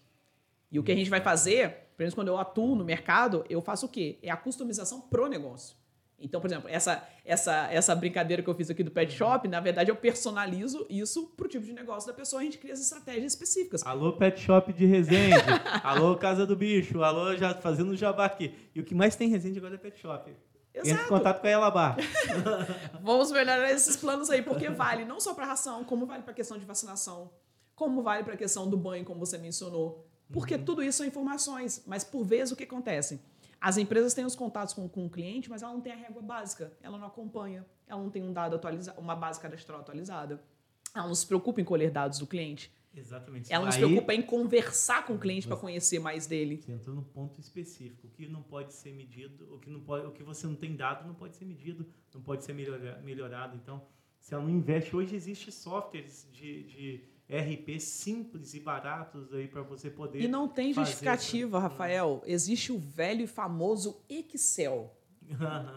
E o que a gente vai fazer, pelo menos quando eu atuo no mercado, eu faço o quê? É a customização pro negócio. Então, por exemplo, essa, essa, essa brincadeira que eu fiz aqui do pet shop, na verdade, eu personalizo isso pro tipo de negócio da pessoa, a gente cria as estratégias específicas. Alô, pet shop de Resende. alô, Casa do Bicho. Alô, já fazendo jabá aqui. E o que mais tem Resende agora é pet shop. Exato. Entre em contato com a Elabá. Vamos melhorar esses planos aí, porque vale não só para ração, como vale para a questão de vacinação, como vale para a questão do banho, como você mencionou. Porque uhum. tudo isso são informações, mas por vezes o que acontece? As empresas têm os contatos com, com o cliente, mas ela não tem a régua básica, ela não acompanha, ela não tem um dado atualizado, uma base cadastral atualizada. Ela não se preocupa em colher dados do cliente. Exatamente. Ela não Aí, se preocupa em conversar com o cliente para conhecer mais dele. Você entrou no ponto específico. O que não pode ser medido, o que, não pode, o que você não tem dado não pode ser medido, não pode ser melhorado. Então, se ela não investe, hoje existe softwares de, de RP simples e baratos aí para você poder. E não tem justificativa, essa... Rafael. Existe o velho e famoso Excel.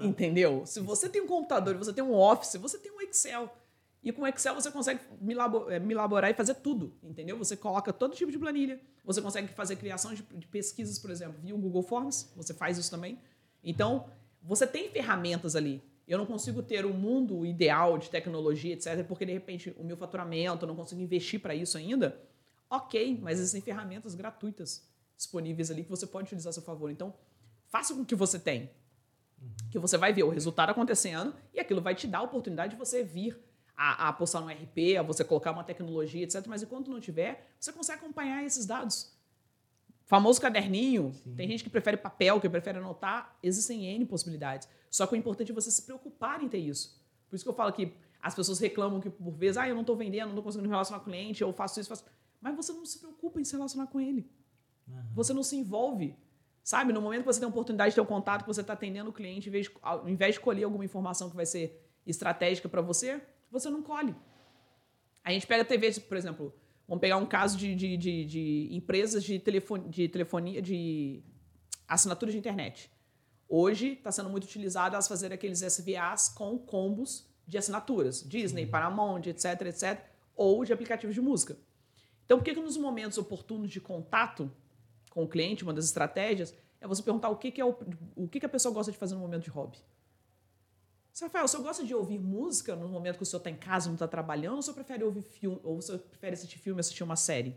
Entendeu? Se você tem um computador, você tem um Office, você tem um Excel. E com Excel você consegue me eh, elaborar e fazer tudo, entendeu? Você coloca todo tipo de planilha. Você consegue fazer criação de, pesquisas, por exemplo, via o Google Forms. Você faz isso também. Então, você tem ferramentas ali. Eu não consigo ter um mundo ideal de tecnologia, etc., porque de repente o meu faturamento, eu não consigo investir para isso ainda. Ok, mas existem ferramentas gratuitas disponíveis ali que você pode utilizar a seu favor. Então, faça com o que você tem. Que você vai ver o resultado acontecendo e aquilo vai te dar a oportunidade de você vir a, a apostar no RP, a você colocar uma tecnologia, etc. Mas enquanto não tiver, você consegue acompanhar esses dados. Famoso caderninho, Sim. tem gente que prefere papel, que prefere anotar, existem N possibilidades. Só que o importante é você se preocupar em ter isso. Por isso que eu falo que as pessoas reclamam que por vezes, ah, eu não estou vendendo, não estou conseguindo relacionar com o cliente, eu faço isso, faço. Mas você não se preocupa em se relacionar com ele. Uhum. Você não se envolve. Sabe, no momento que você tem a oportunidade de ter um contato, que você está atendendo o cliente, ao invés de escolher alguma informação que vai ser estratégica para você, você não colhe. A gente pega TV, por exemplo, vamos pegar um caso de, de, de, de empresas de, telefone, de telefonia, de assinatura de internet. Hoje está sendo muito utilizado elas fazerem aqueles SVAs com combos de assinaturas, Disney, Paramount, etc, etc, ou de aplicativos de música. Então, por que, que nos momentos oportunos de contato com o cliente, uma das estratégias é você perguntar o que, que é o, o que, que a pessoa gosta de fazer no momento de hobby. Rafael, o senhor gosta de ouvir música no momento que o senhor está em casa, não está trabalhando, ou o senhor prefere ouvir filme, ou o senhor prefere assistir filme, assistir uma série?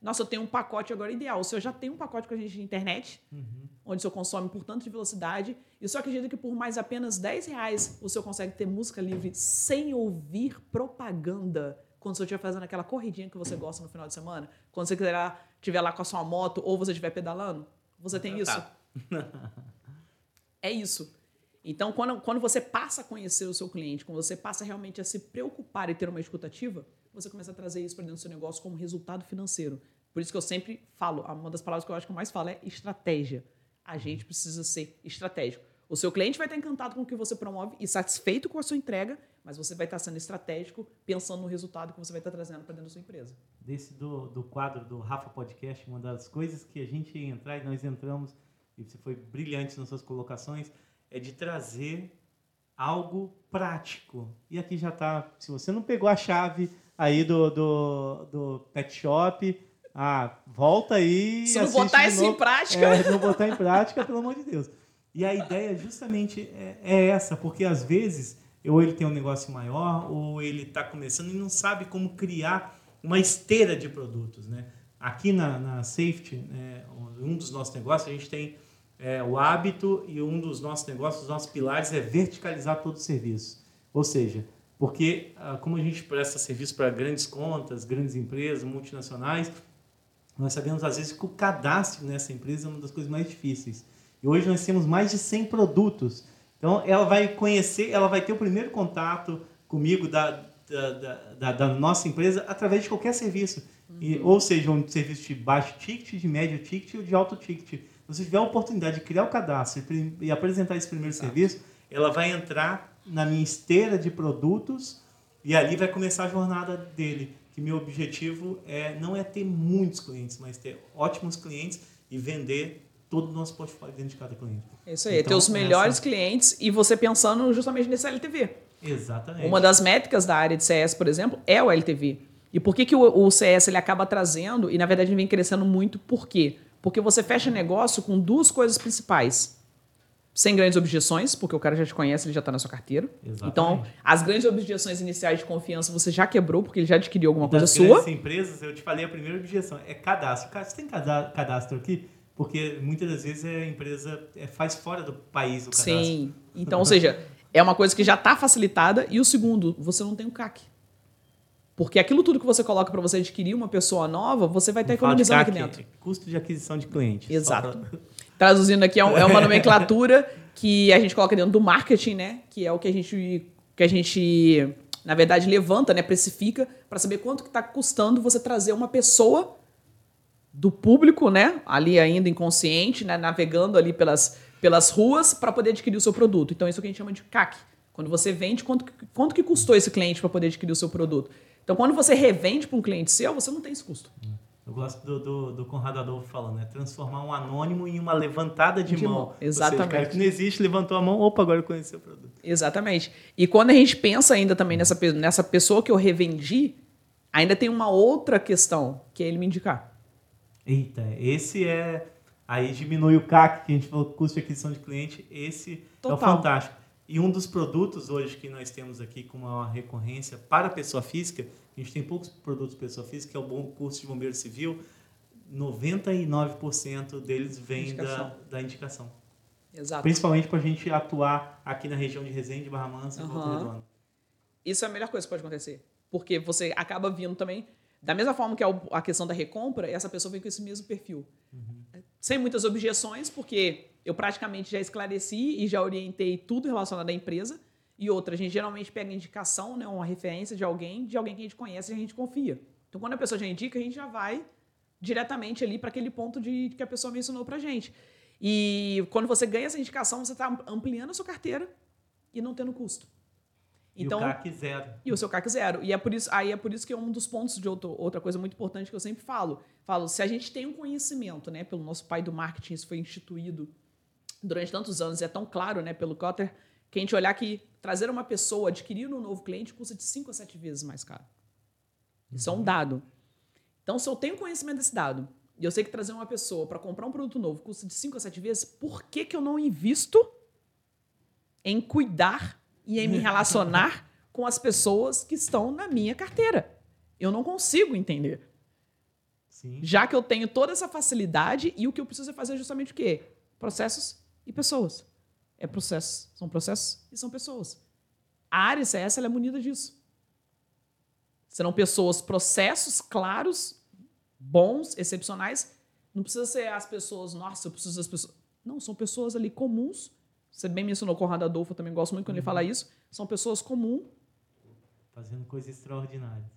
Nossa, eu tenho um pacote agora ideal. O senhor já tem um pacote com a gente de internet, uhum. onde o senhor consome por tanto de velocidade. E o senhor acredita que por mais apenas 10 reais o senhor consegue ter música livre sem ouvir propaganda quando o senhor estiver fazendo aquela corridinha que você gosta no final de semana? Quando você estiver lá com a sua moto ou você estiver pedalando? Você tem isso? Tá. é isso. Então, quando, quando você passa a conhecer o seu cliente, quando você passa realmente a se preocupar e ter uma escutativa, você começa a trazer isso para dentro do seu negócio como resultado financeiro. Por isso que eu sempre falo, uma das palavras que eu acho que eu mais falo é estratégia. A gente precisa ser estratégico. O seu cliente vai estar encantado com o que você promove e satisfeito com a sua entrega, mas você vai estar sendo estratégico, pensando no resultado que você vai estar trazendo para dentro da sua empresa. Desse do, do quadro do Rafa Podcast, uma das coisas que a gente ia entrar e nós entramos, e você foi brilhante nas suas colocações, é de trazer algo prático. E aqui já está, se você não pegou a chave aí do, do, do pet shop, ah, volta aí. Se não botar isso em prática. É, não botar em prática, pelo amor de Deus. E a ideia justamente é, é essa, porque às vezes ou ele tem um negócio maior, ou ele está começando e não sabe como criar uma esteira de produtos. Né? Aqui na, na Safety, né, um dos nossos negócios, a gente tem é, o hábito e um dos nossos negócios, os nossos pilares é verticalizar todo o serviço. Ou seja, porque ah, como a gente presta serviço para grandes contas, grandes empresas, multinacionais, nós sabemos às vezes que o cadastro nessa empresa é uma das coisas mais difíceis. E hoje nós temos mais de 100 produtos. Então ela vai conhecer, ela vai ter o primeiro contato comigo da, da, da, da nossa empresa através de qualquer serviço. E, uhum. ou seja, um serviço de baixo ticket, de médio ticket ou de alto ticket. Se você tiver a oportunidade de criar o cadastro e apresentar esse primeiro Exato. serviço, ela vai entrar na minha esteira de produtos e ali vai começar a jornada dele. Que meu objetivo é não é ter muitos clientes, mas ter ótimos clientes e vender todo o nosso portfólio dentro de cada cliente. Isso aí, então, ter os melhores essa... clientes e você pensando justamente nesse LTV. Exatamente. Uma das métricas da área de CS, por exemplo, é o LTV. E por que, que o, o CS ele acaba trazendo, e na verdade vem crescendo muito, por quê? Porque você fecha negócio com duas coisas principais. Sem grandes objeções, porque o cara já te conhece, ele já está na sua carteira. Exatamente. Então, as grandes objeções iniciais de confiança você já quebrou, porque ele já adquiriu alguma coisa sua. Das empresas, eu te falei a primeira objeção, é cadastro. Você tem cadastro aqui? Porque muitas das vezes a empresa é, faz fora do país o cadastro. Sim. Então, ou seja, é uma coisa que já está facilitada. E o segundo, você não tem o CAC. Porque aquilo tudo que você coloca para você adquirir uma pessoa nova, você vai estar economizando aqui dentro. Custo de aquisição de cliente. Exato. Pra... Traduzindo aqui, é, é uma nomenclatura que a gente coloca dentro do marketing, né? Que é o que a gente, que a gente na verdade, levanta, né? Precifica para saber quanto que está custando você trazer uma pessoa do público, né? Ali ainda inconsciente, né? Navegando ali pelas, pelas ruas para poder adquirir o seu produto. Então, isso é o que a gente chama de CAC. Quando você vende, quanto, quanto que custou esse cliente para poder adquirir o seu produto? Então, quando você revende para um cliente seu, você não tem esse custo. Eu gosto do, do, do Conrado Adolfo falando, né? Transformar um anônimo em uma levantada de, de mão. mão. Exatamente. Seja, o cara que não existe, levantou a mão, opa, agora eu conheci o produto. Exatamente. E quando a gente pensa ainda também nessa, nessa pessoa que eu revendi, ainda tem uma outra questão, que é ele me indicar. Eita, esse é. Aí diminui o CAC, que a gente falou, custo de aquisição de cliente. Esse Total. é o fantástico. E um dos produtos hoje que nós temos aqui com uma recorrência para a pessoa física, a gente tem poucos produtos pessoa física, que é o bom curso de bombeiro civil, 99% deles vem indicação. Da, da indicação. Exato. Principalmente para a gente atuar aqui na região de Resende, Barra Mansa e uhum. Volta Redonda. Isso é a melhor coisa que pode acontecer. Porque você acaba vindo também, da mesma forma que a questão da recompra, essa pessoa vem com esse mesmo perfil. Uhum. Sem muitas objeções, porque eu praticamente já esclareci e já orientei tudo relacionado à empresa. E outra, a gente geralmente pega indicação, né, uma referência de alguém, de alguém que a gente conhece e a gente confia. Então, quando a pessoa já indica, a gente já vai diretamente ali para aquele ponto de que a pessoa mencionou para a gente. E quando você ganha essa indicação, você está ampliando a sua carteira e não tendo custo. Então, e o CAC zero. E o seu CAC zero. E é por isso, aí é por isso que é um dos pontos de outro, outra coisa muito importante que eu sempre falo. Falo, se a gente tem um conhecimento, né, pelo nosso pai do marketing, isso foi instituído durante tantos anos, é tão claro, né, pelo Cotter, que a gente olhar que trazer uma pessoa, adquirir um novo cliente, custa de 5 a 7 vezes mais caro. Isso é um uhum. dado. Então, se eu tenho conhecimento desse dado, e eu sei que trazer uma pessoa para comprar um produto novo custa de 5 a 7 vezes, por que, que eu não invisto em cuidar e em me relacionar com as pessoas que estão na minha carteira? Eu não consigo entender. Sim. Já que eu tenho toda essa facilidade e o que eu preciso é fazer justamente o quê? Processos e pessoas. É processos, são processos e são pessoas. A área CS ela é munida disso. Serão pessoas, processos claros, bons, excepcionais. Não precisa ser as pessoas, nossa, eu preciso das pessoas. Não, são pessoas ali comuns Você bem mencionou o Conrado Adolfo, eu também gosto muito quando ele fala isso. São pessoas comuns. Fazendo coisas extraordinárias.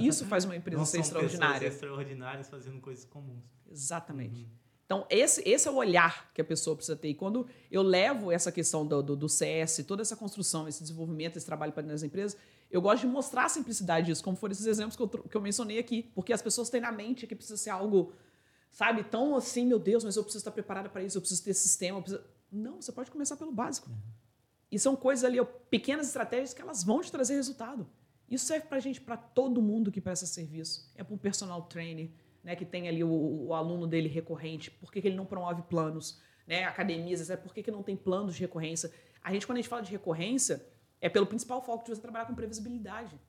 Isso faz uma empresa Não ser são extraordinária. pessoas extraordinárias fazendo coisas comuns. Exatamente. Uhum. Então, esse, esse é o olhar que a pessoa precisa ter. E quando eu levo essa questão do, do, do CS, toda essa construção, esse desenvolvimento, esse trabalho para dentro das empresas, eu gosto de mostrar a simplicidade disso, como foram esses exemplos que eu, que eu mencionei aqui. Porque as pessoas têm na mente que precisa ser algo, sabe, tão assim, meu Deus, mas eu preciso estar preparada para isso, eu preciso ter sistema. preciso- Não, você pode começar pelo básico. E são coisas ali, pequenas estratégias que elas vão te trazer resultado. Isso serve para gente, para todo mundo que presta serviço. É para um personal trainer, né, que tem ali o, o aluno dele recorrente. Por que, que ele não promove planos? Né? Academias, por que, que não tem planos de recorrência? A gente, quando a gente fala de recorrência, é pelo principal foco de você trabalhar com previsibilidade.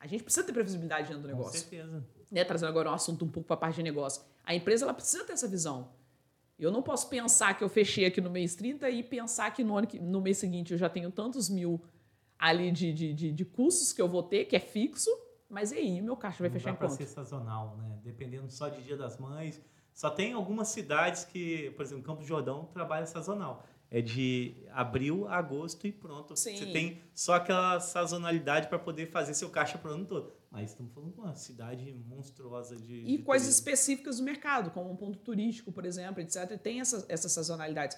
A gente precisa ter previsibilidade dentro do Com negócio certeza. né, trazendo agora um assunto um pouco para a parte de negócio. A empresa ela precisa ter essa visão. Eu não posso pensar que eu fechei aqui no mês 30 e pensar que no, ano no mês seguinte eu já tenho tantos mil ali de, de, de, de custos que eu vou ter, que é fixo, mas e aí meu caixa vai Não fechar dá em para quanto? ser sazonal, né? Dependendo só de Dia das Mães. Só tem algumas cidades que, por exemplo, Campos do Jordão trabalha sazonal. É de abril a agosto e pronto. Sim. Você tem só aquela sazonalidade para poder fazer seu caixa para o ano todo. Mas estamos falando de uma cidade monstruosa de. E de coisas turismo. específicas do mercado, como um ponto turístico, por exemplo, etc. Tem essas, essas sazonalidades.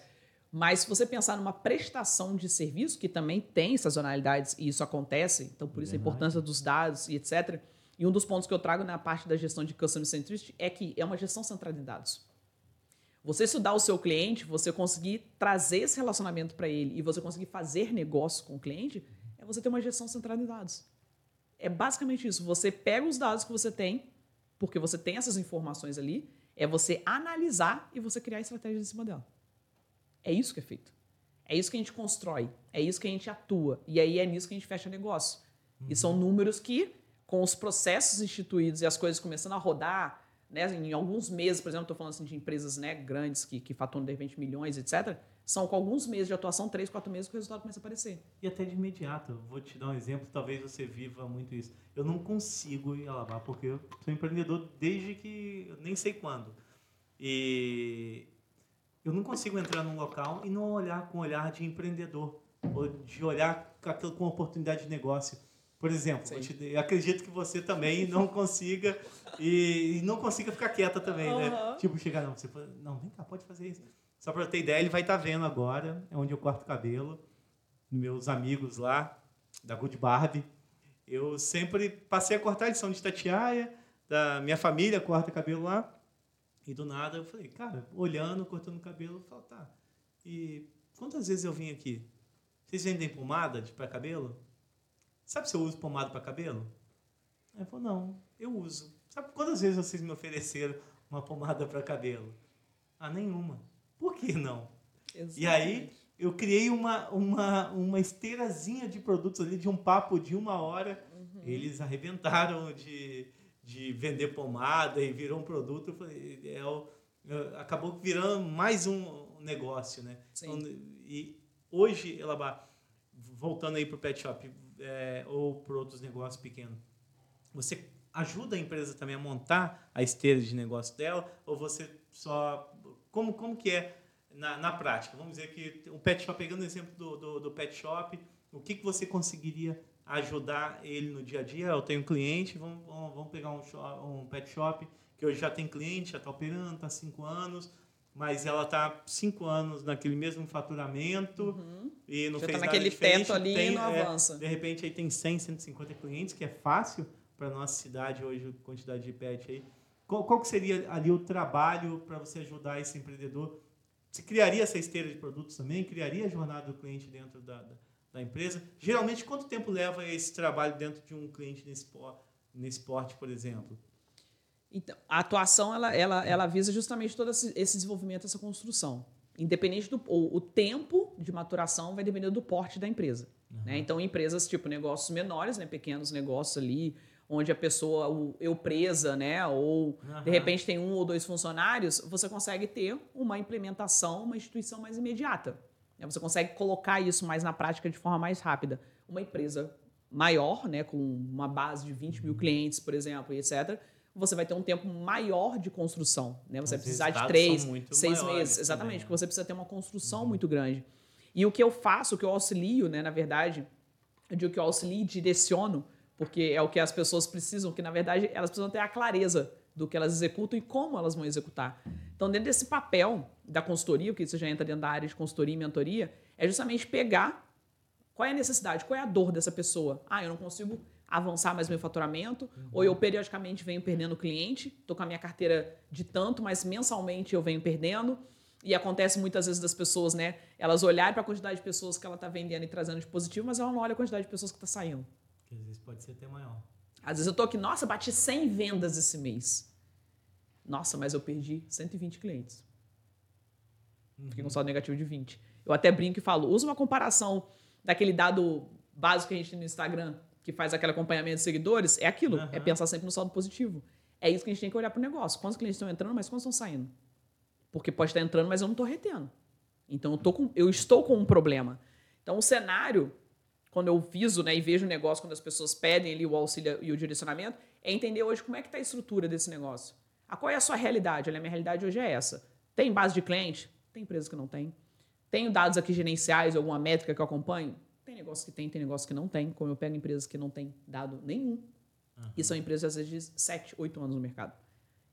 Mas se você pensar numa prestação de serviço, que também tem sazonalidades, e isso acontece, então por isso a importância dos dados e etc. E um dos pontos que eu trago na parte da gestão de Customer Centricity é que é uma gestão centrada em dados. Você estudar o seu cliente, você conseguir trazer esse relacionamento para ele e você conseguir fazer negócio com o cliente, é você ter uma gestão centrada em dados. É basicamente isso. Você pega os dados que você tem, porque você tem essas informações ali, é você analisar e você criar estratégias em cima dela. É isso que é feito. É isso que a gente constrói. É isso que a gente atua. E aí é nisso que a gente fecha negócio. E são números que, com os processos instituídos e as coisas começando a rodar, né, em alguns meses, por exemplo, estou falando assim de empresas né, grandes que, que faturam de repente milhões, etc., são com alguns meses de atuação, três, quatro meses, que o resultado começa a aparecer. E até de imediato. Vou te dar um exemplo, talvez você viva muito isso. Eu não consigo ir a lavar, porque eu sou empreendedor desde que eu nem sei quando. E eu não consigo entrar num local e não olhar com olhar de empreendedor, ou de olhar com, com oportunidade de negócio. Por exemplo, vou te- eu acredito que você também não consiga e, e não consiga ficar quieta também, né? Aham. Tipo, chegar, não, você não, vem cá, pode fazer isso. Só para eu ter ideia, ele vai estar vendo agora, é onde eu corto cabelo meus amigos lá, da Good Barbie, eu sempre passei a cortar, eles são de Tatiaia, da minha família corta cabelo lá, e do nada eu falei, cara, olhando, cortando cabelo, eu falo, tá, e quantas vezes eu vim aqui? Vocês vendem pomada de para cabelo? Sabe se eu uso pomada para cabelo? Aí ele falou, não, eu uso. Sabe quantas vezes vocês me ofereceram uma pomada para cabelo? Ah, nenhuma. Por que não? E aí, eu criei uma, uma, uma esteirazinha de produtos ali, de um papo de uma hora. Uhum. Eles arrebentaram de, de vender pomada e virou um produto. É o- acabou virando mais um negócio, né? Então, e hoje, Elabá, voltando aí para o pet shop é, ou para outros negócios pequenos, você ajuda a empresa também a montar a esteira de negócio dela ou você só como como que é na, na prática vamos dizer que o pet shop pegando o exemplo do, do, do pet shop o que, que você conseguiria ajudar ele no dia a dia eu tenho um cliente vamos, vamos, pegar um, shop, um pet shop que hoje já tem cliente já está operando está cinco anos mas ela está cinco anos naquele mesmo faturamento e não Já tá fez nada naquele teto ali e tem, não é, avança. de repente aí tem 100, 150 clientes, que é fácil para nossa cidade hoje, quantidade de pet aí. Qual, qual que seria ali o trabalho para você ajudar esse empreendedor? Você criaria essa esteira de produtos também? Criaria a jornada do cliente dentro da, da, da empresa? Geralmente, quanto tempo leva esse trabalho dentro de um cliente nesse, nesse porte, por exemplo? Então, a atuação ela, ela, ela visa justamente todo esse, desenvolvimento, essa construção. Independente do o, o tempo de maturação vai depender do porte da empresa. Né? Então, empresas tipo negócios menores, né? pequenos negócios ali, onde a pessoa, o, eu presa, né? ou de Aham. repente tem um ou dois funcionários, você consegue ter uma implementação, uma instituição mais imediata. Né? Você consegue colocar isso mais na prática de forma mais rápida. Uma empresa maior, né, com uma base de 20 mil clientes, por exemplo, etc., você vai ter um tempo maior de construção. Né? Você Os vai precisar de três, seis meses. Exatamente, né? porque você precisa ter uma construção muito grande. E o que eu faço, o que eu auxilio, né, na verdade, eu digo que eu auxilio e direciono, porque é o que as pessoas precisam, que na verdade elas precisam ter a clareza do que elas executam e como elas vão executar. Então, dentro desse papel da consultoria, porque isso já entra dentro da área de consultoria e mentoria, é justamente pegar qual é a necessidade, qual é a dor dessa pessoa. Ah, eu não consigo avançar mais meu faturamento, ou eu periodicamente venho perdendo cliente, estou com a minha carteira de tanto, mas mensalmente eu venho perdendo. E acontece muitas vezes das pessoas, né? Elas olharem para a quantidade de pessoas que ela está vendendo e trazendo de positivo, mas ela não olha a quantidade de pessoas que está saindo. Que às vezes pode ser até maior. Às vezes eu tô aqui, nossa, bati 100 vendas esse mês. Nossa, mas eu perdi 120 clientes. Fiquei com saldo negativo de 20. Eu até brinco e falo, usa uma comparação daquele dado básico que a gente tem no Instagram, que faz aquele acompanhamento de seguidores, é aquilo, Aham. é pensar sempre no saldo positivo. É isso que a gente tem que olhar pro negócio. Quantos clientes estão entrando, mas quantos estão saindo? Porque pode estar entrando, mas eu não estou retendo. Então eu, com, eu estou com um problema. Então o cenário, quando eu viso né, e vejo o negócio, quando as pessoas pedem ali o auxílio e o direcionamento, é entender hoje como é que está a estrutura desse negócio. Ah, qual é a sua realidade? Olha, a minha realidade hoje é essa. Tem base de cliente? Tem empresa que não tem. Tenho dados aqui gerenciais, alguma métrica que eu acompanho? Tem negócio que tem, tem negócio que não tem. Como eu pego empresas que não têm dado nenhum. E são empresas, às vezes, de 7, 8 anos no mercado.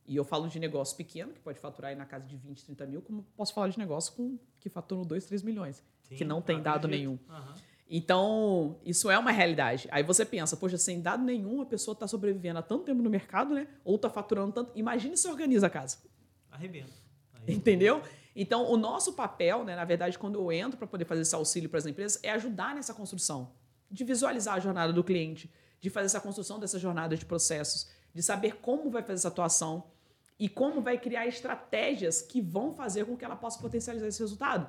E eu falo de negócio pequeno, que pode faturar aí na casa de 20, 30 mil, como posso falar de negócio com, que faturam 2, 3 milhões, Sim, que não tem dado acredito. nenhum. Aham. Então, isso é uma realidade. Aí você pensa, poxa, sem dado nenhum, a pessoa está sobrevivendo há tanto tempo no mercado, né? Ou está faturando tanto. Imagine se organiza a casa. Arrebenta. Entendeu? Então, o nosso papel, né, na verdade, quando eu entro para poder fazer esse auxílio para as empresas, é ajudar nessa construção, de visualizar a jornada do cliente, de fazer essa construção dessa jornada de processos, de saber como vai fazer essa atuação e como vai criar estratégias que vão fazer com que ela possa potencializar esse resultado.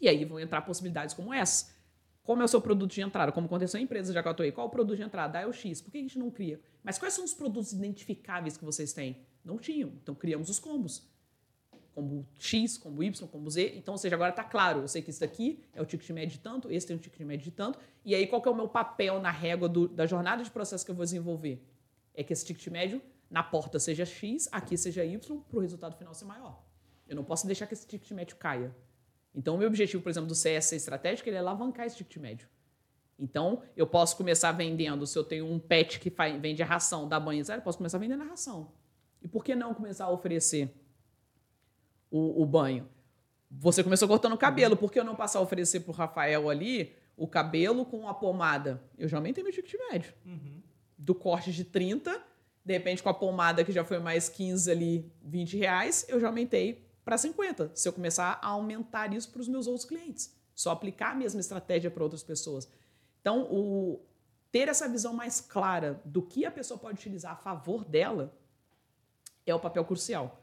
E aí vão entrar possibilidades como essa. Como é o seu produto de entrada? Como aconteceu em empresa já que eu atuei? Qual o produto de entrada? Ah, é o X. Por que a gente não cria? Mas quais são os produtos identificáveis que vocês têm? Não tinham. Então criamos os combos combo X, combo Y, combo Z. Então, ou seja, agora está claro. Eu sei que isso daqui é o ticket médio de tanto, esse tem um ticket médio de tanto. E aí, qual é o meu papel na régua do- da jornada de processo que eu vou desenvolver? É que esse ticket médio na porta seja X, aqui seja Y, para o resultado final ser maior. Eu não posso deixar que esse ticket médio caia. Então, o meu objetivo, por exemplo, do CS estratégico, ele é alavancar esse ticket médio. Então, eu posso começar vendendo, se eu tenho um pet que fa- vende a ração da zero, eu posso começar vendendo a ração. E por que não começar a oferecer o, o banho? Você começou cortando o cabelo, por que eu não passar a oferecer pro Rafael ali o cabelo com a pomada? Eu já aumentei meu ticket médio. Uhum. Do corte de 30, de repente com a pomada que já foi mais 15 ali, 20 reais, eu já aumentei para 50. Se eu começar a aumentar isso para os meus outros clientes. Só aplicar a mesma estratégia para outras pessoas. Então, o, ter essa visão mais clara do que a pessoa pode utilizar a favor dela é o papel crucial,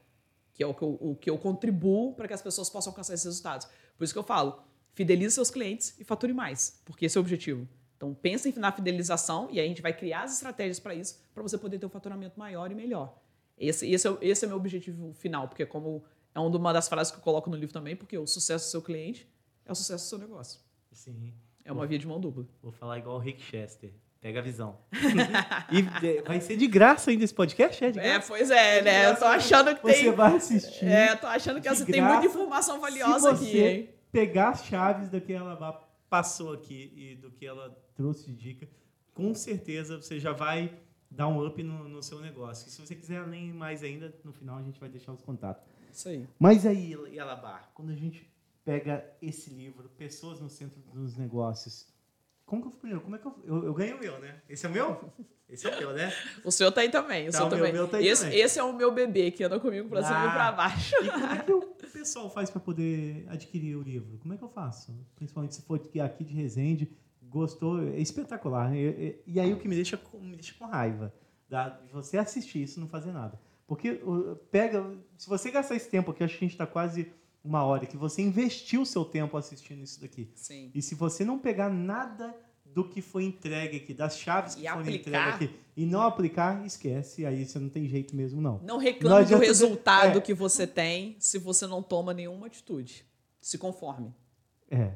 que é o que eu, o que eu contribuo para que as pessoas possam alcançar esses resultados. Por isso que eu falo, fidelize seus clientes e fature mais, porque esse é o objetivo. Então, pense na fidelização e a gente vai criar as estratégias para isso, para você poder ter um faturamento maior e melhor. Esse, esse, é, esse é meu objetivo final, porque como é uma das frases que eu coloco no livro também, porque o sucesso do seu cliente é o sucesso do seu negócio. Sim. É uma via de mão dupla. Vou falar igual o Rick Chester. Pega a visão. e é, vai ser de graça ainda esse podcast? É de É, graça? pois é, né? Eu tô achando que Você tem. vai assistir. É, eu tô achando que de assim, tem muita graça, informação valiosa se aqui, você hein? pegar as chaves do que ela passou aqui e do que ela trouxe de dica, com certeza você já vai dar um up no, no seu negócio. E se você quiser além mais ainda, no final a gente vai deixar os contatos. Isso aí. Mas aí, Yalabar, quando a gente pega esse livro, Pessoas no Centro dos Negócios, como que eu fui primeiro? Como é que eu, eu, eu ganhei o meu, né? Esse é o meu? Esse é o meu, né? O seu tá aí também, o Tá, seu o meu- também. meu tá aí esse, também. esse é o meu bebê que anda comigo pra cima e Ah. pra baixo. E como é que o pessoal faz para poder adquirir o livro? Como é que eu faço? Principalmente se for aqui de Resende, gostou, é espetacular. E, e- e aí o que me deixa, com- me deixa com raiva de você assistir isso e não fazer nada. Porque o- pega, se você gastar esse tempo aqui, acho que a gente está quase uma hora, que você investiu o seu tempo assistindo isso daqui. Sim. E se você não pegar nada do que foi entregue aqui, das chaves que E foram entregues aqui, e não aplicar, esquece. Aí você não tem jeito mesmo, não. Não Não reclame do adianta- resultado é. que você tem se você não toma nenhuma atitude. Se conforme. É.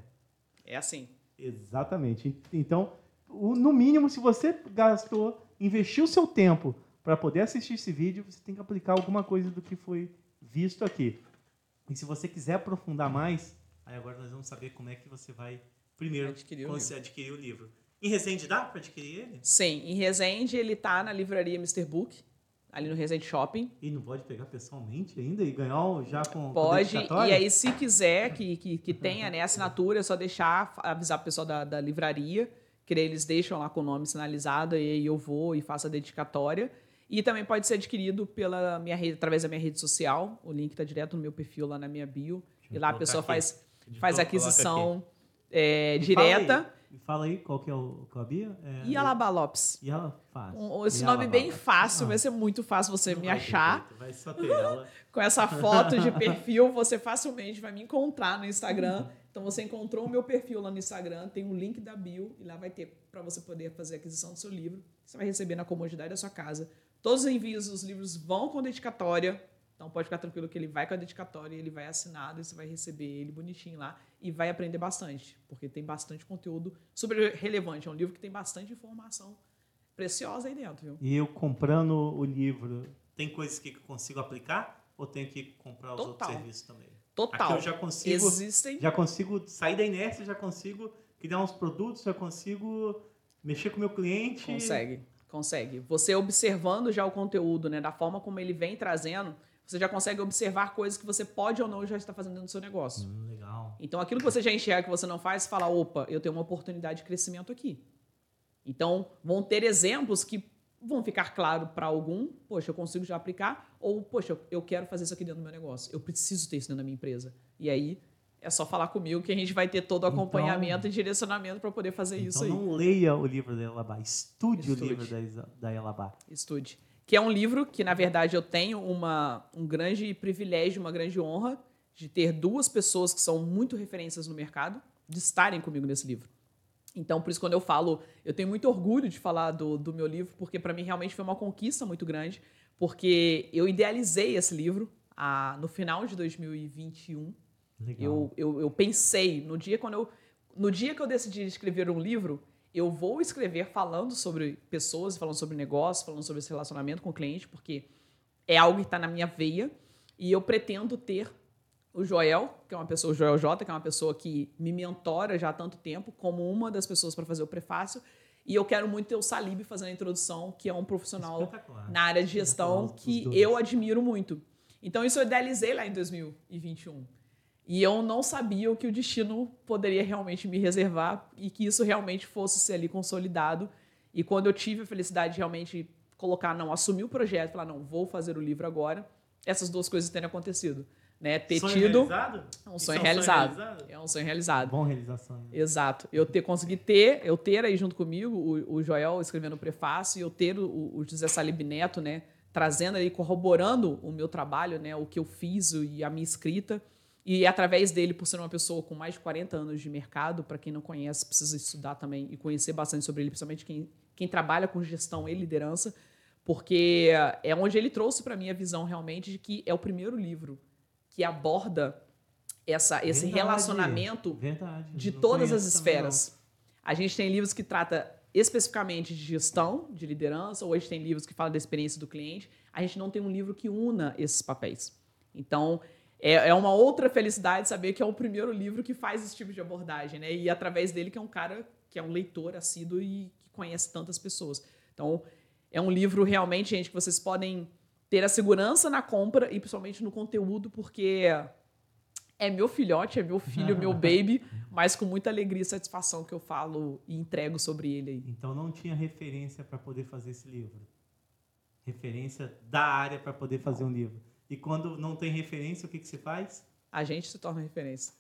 É assim. Exatamente. Então, no mínimo, se você gastou, investiu seu tempo para poder assistir esse vídeo, você tem que aplicar alguma coisa do que foi visto aqui. E se você quiser aprofundar mais, aí agora nós vamos saber como é que você vai primeiro Adquirir o você adquirir o livro. Em Resende dá para adquirir ele? Sim, em Resende ele tá na livraria Mr. Book, ali no Resende Shopping. E não pode pegar pessoalmente ainda e ganhar já com Pode, e aí se quiser que, que, que tenha né, assinatura, é só deixar, avisar o pessoal da, da livraria, que eles deixam lá com o nome sinalizado, e aí eu vou e faço a dedicatória. E também pode ser adquirido pela minha rede, através da minha rede social, o link está direto no meu perfil lá na minha bio, Deixa e lá a pessoa aqui. faz, faz aquisição é. Me fala direta. aí, fala aí qual que é o qual a Bia? É, E Alaba Lopes. Ela faz. Um- Esse E nome bem fácil, Ah, vai ser muito fácil você não me achar. Vai só ter ela. Com essa foto de perfil, você facilmente vai me encontrar no Instagram. Então você encontrou o meu perfil lá no Instagram, tem um link da bio e lá vai ter para você poder fazer a aquisição do seu livro. Você vai receber na comodidade da sua casa. Todos os envios dos livros vão com dedicatória. Então pode ficar tranquilo que ele vai com a dedicatória, ele vai assinado, você vai receber ele bonitinho lá e vai aprender bastante, porque tem bastante conteúdo super relevante. É um livro que tem bastante informação preciosa aí dentro, viu? E eu comprando o livro, tem coisas que eu consigo aplicar ou tenho que comprar os outros Total. serviços também? Total. Aqui eu já consigo, Existem já consigo sair da inércia, já consigo criar uns produtos, já consigo mexer com o meu cliente. Consegue, consegue. Você observando já o conteúdo, né, da forma como ele vem trazendo, você já consegue observar coisas que você pode ou não já estar fazendo dentro do seu negócio. Hum, legal. Então, aquilo que você já enxerga que você não faz, você fala, opa, eu tenho uma oportunidade de crescimento aqui. Então, vão ter exemplos que vão ficar claro para algum, poxa, eu consigo já aplicar, ou, poxa, eu quero fazer isso aqui dentro do meu negócio, eu preciso ter isso dentro da minha empresa. E aí, é só falar comigo que a gente vai ter todo o Então- acompanhamento e direcionamento para poder fazer isso então aí. não leia o livro da Elabá, estude, Estude. o livro da, da Elabá. Estude. Que é um livro que, na verdade, eu tenho uma, um grande privilégio, uma grande honra de ter duas pessoas que são muito referências no mercado, de estarem comigo nesse livro. Então, por isso, quando eu falo, eu tenho muito orgulho de falar do, do meu livro, porque para mim realmente foi uma conquista muito grande, porque eu idealizei esse livro ah, no final de 2021. Eu, eu, eu pensei, no dia quando eu. No dia que eu decidi escrever um livro, eu vou escrever falando sobre pessoas, falando sobre negócio, falando sobre esse relacionamento com o cliente, porque é algo que está na minha veia. E eu pretendo ter o Joel, que é uma pessoa, o Joel J, que é uma pessoa que me mentora já há tanto tempo, como uma das pessoas para fazer o prefácio. E eu quero muito ter o Salib fazendo a introdução, que é um profissional na área de gestão que eu admiro muito. Então, isso eu idealizei lá em 2021. E eu não sabia o que o destino poderia realmente me reservar e que isso realmente fosse ser ali consolidado. E quando eu tive a felicidade de realmente colocar, não, assumir o projeto, falar, não, vou fazer o livro agora, essas duas coisas terem acontecido. Né? Ter sonho tido realizado? um Isso sonho é realizado. realizado? É um sonho realizado. Bom realização. né? Exato. Eu ter consegui ter, eu ter aí junto comigo o, o Joel escrevendo o prefácio e eu ter o, o José Salib Neto, né, trazendo aí corroborando o meu trabalho, né, o que eu fiz o- e a minha escrita. E através dele, por ser uma pessoa com mais de 40 anos de mercado, para quem não conhece, precisa estudar também e conhecer bastante sobre ele, principalmente quem, quem trabalha com gestão e liderança, porque é onde ele trouxe para mim a visão realmente de que é o primeiro livro que aborda essa, esse Verdade. relacionamento Verdade. de todas as esferas. A gente tem livros que trata especificamente de gestão, de liderança, ou a gente tem livros que falam da experiência do cliente. A gente não tem um livro que una esses papéis. Então, é, é uma outra felicidade saber que é o primeiro livro que faz esse tipo de abordagem, né? E através dele que é um cara que é um leitor assíduo e que conhece tantas pessoas. Então, é um livro realmente, gente, que vocês podem ter a segurança na compra e principalmente no conteúdo, porque é meu filhote, é meu filho, meu baby, mas com muita alegria e satisfação que eu falo e entrego sobre ele aí. Então não tinha referência para poder fazer esse livro. Referência da área para poder fazer um livro. E quando não tem referência, o que, que se faz? A gente se torna referência.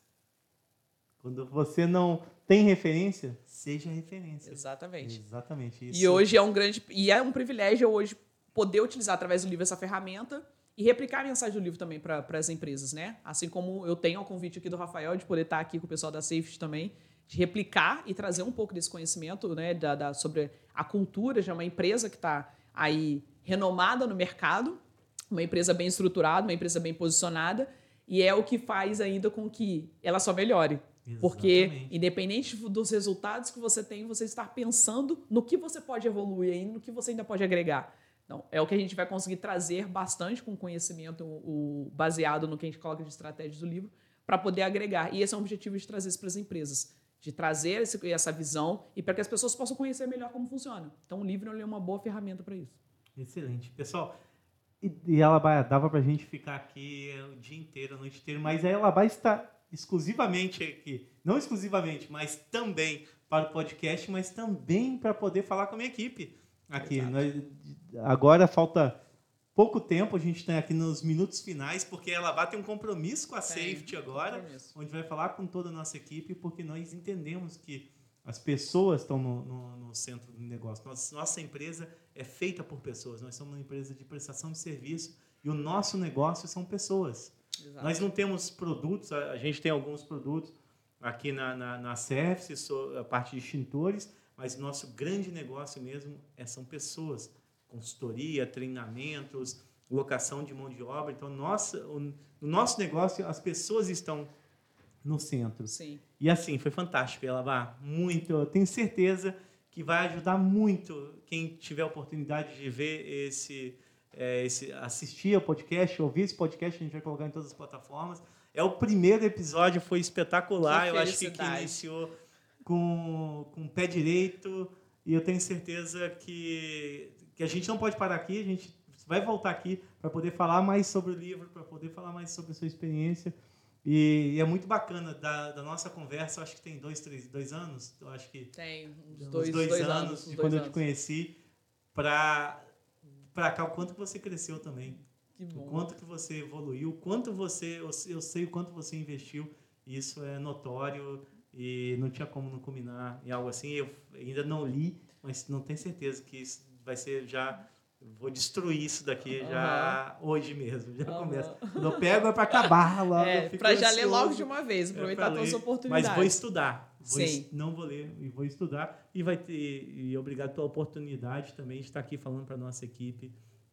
Quando você não tem referência, seja referência. Exatamente. Exatamente isso. E hoje é um grande e é um privilégio hoje poder utilizar através do livro essa ferramenta e replicar a mensagem do livro também para as empresas, né? Assim como eu tenho o convite aqui do Rafael de poder estar aqui com o pessoal da Safety também, de replicar e trazer um pouco desse conhecimento, né, da, da- sobre a cultura de uma empresa que está aí renomada no mercado, uma empresa bem estruturada, uma empresa bem posicionada, e é o que faz ainda com que ela só melhore. Porque, Exatamente. independente dos resultados que você tem, você está pensando no que você pode evoluir ainda, no que você ainda pode agregar. Então, é o que a gente vai conseguir trazer bastante com conhecimento o, baseado no que a gente coloca de estratégias do livro, para poder agregar. E esse é o objetivo de trazer isso para as empresas, de trazer esse, essa visão e para que as pessoas possam conhecer melhor como funciona. Então, o livro é uma boa ferramenta para isso. Excelente. Pessoal, e, ela dava para a gente ficar aqui o dia inteiro, a noite inteira, mas a Elabá está exclusivamente aqui, não exclusivamente, mas também para o podcast, mas também para poder falar com a minha equipe aqui. Nós, agora falta pouco tempo, a gente está aqui nos minutos finais, porque ela vai ter um compromisso com a Tem, Safety agora, compromisso. onde vai falar com toda a nossa equipe, porque nós entendemos que as pessoas estão no, no, no centro do negócio. Nossa, nossa empresa é feita por pessoas, nós somos uma empresa de prestação de serviço e o nosso negócio são pessoas. Exato. Nós não temos produtos, a, gente tem alguns produtos aqui na, na, na a parte de extintores, mas nosso grande negócio mesmo é, são pessoas, consultoria, treinamentos, locação de mão de obra. Então, nossa, o, no nosso negócio, as pessoas estão no centro. Sim. E assim, foi fantástico, ela vai muito. Eu tenho certeza que vai ajudar muito quem tiver a oportunidade de ver esse, é, esse assistir ao podcast, ouvir esse podcast, a gente vai colocar em todas as plataformas. É o primeiro episódio, foi espetacular. Eu acho que, que iniciou com, com o pé direito. E eu tenho certeza que, que a gente não pode parar aqui, a gente vai voltar aqui para poder falar mais sobre o livro, para poder falar mais sobre a sua experiência. E, e, é muito bacana da, da nossa conversa, acho que tem dois, três, dois anos, eu acho que tem uns dois, dois, dois anos, anos de quando anos. eu te conheci, para para cá o quanto que você cresceu também, o quanto que você evoluiu, o quanto você eu, eu sei o quanto você investiu, isso é notório e não tinha como não combinar em algo assim. Eu ainda não li, mas não tenho certeza que isso vai ser já. Vou destruir isso daqui uhum. já hoje mesmo. Já uhum. começa. Quando eu pego é para acabar logo. É, para já ler logo de uma vez, é aproveitar é todas as oportunidades. Mas vou estudar. Vou Sim. não vou ler e vou estudar. E vai ter. E obrigado pela oportunidade também de estar aqui falando para nossa equipe,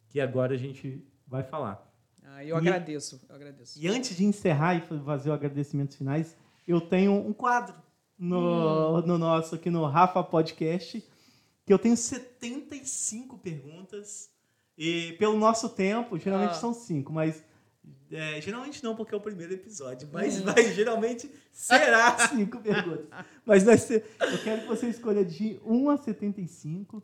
que agora a gente vai falar. Ah, eu e, agradeço, eu agradeço. E antes de encerrar e fazer os agradecimentos finais, eu tenho um quadro no, hum. no nosso, aqui no Rafa Podcast, que eu tenho 75 perguntas. E pelo nosso tempo, geralmente ah. são cinco, mas é, geralmente não, porque é o primeiro episódio, mas, hum. mas geralmente será cinco perguntas. Mas vai ser, eu quero que você escolha de 1 a 75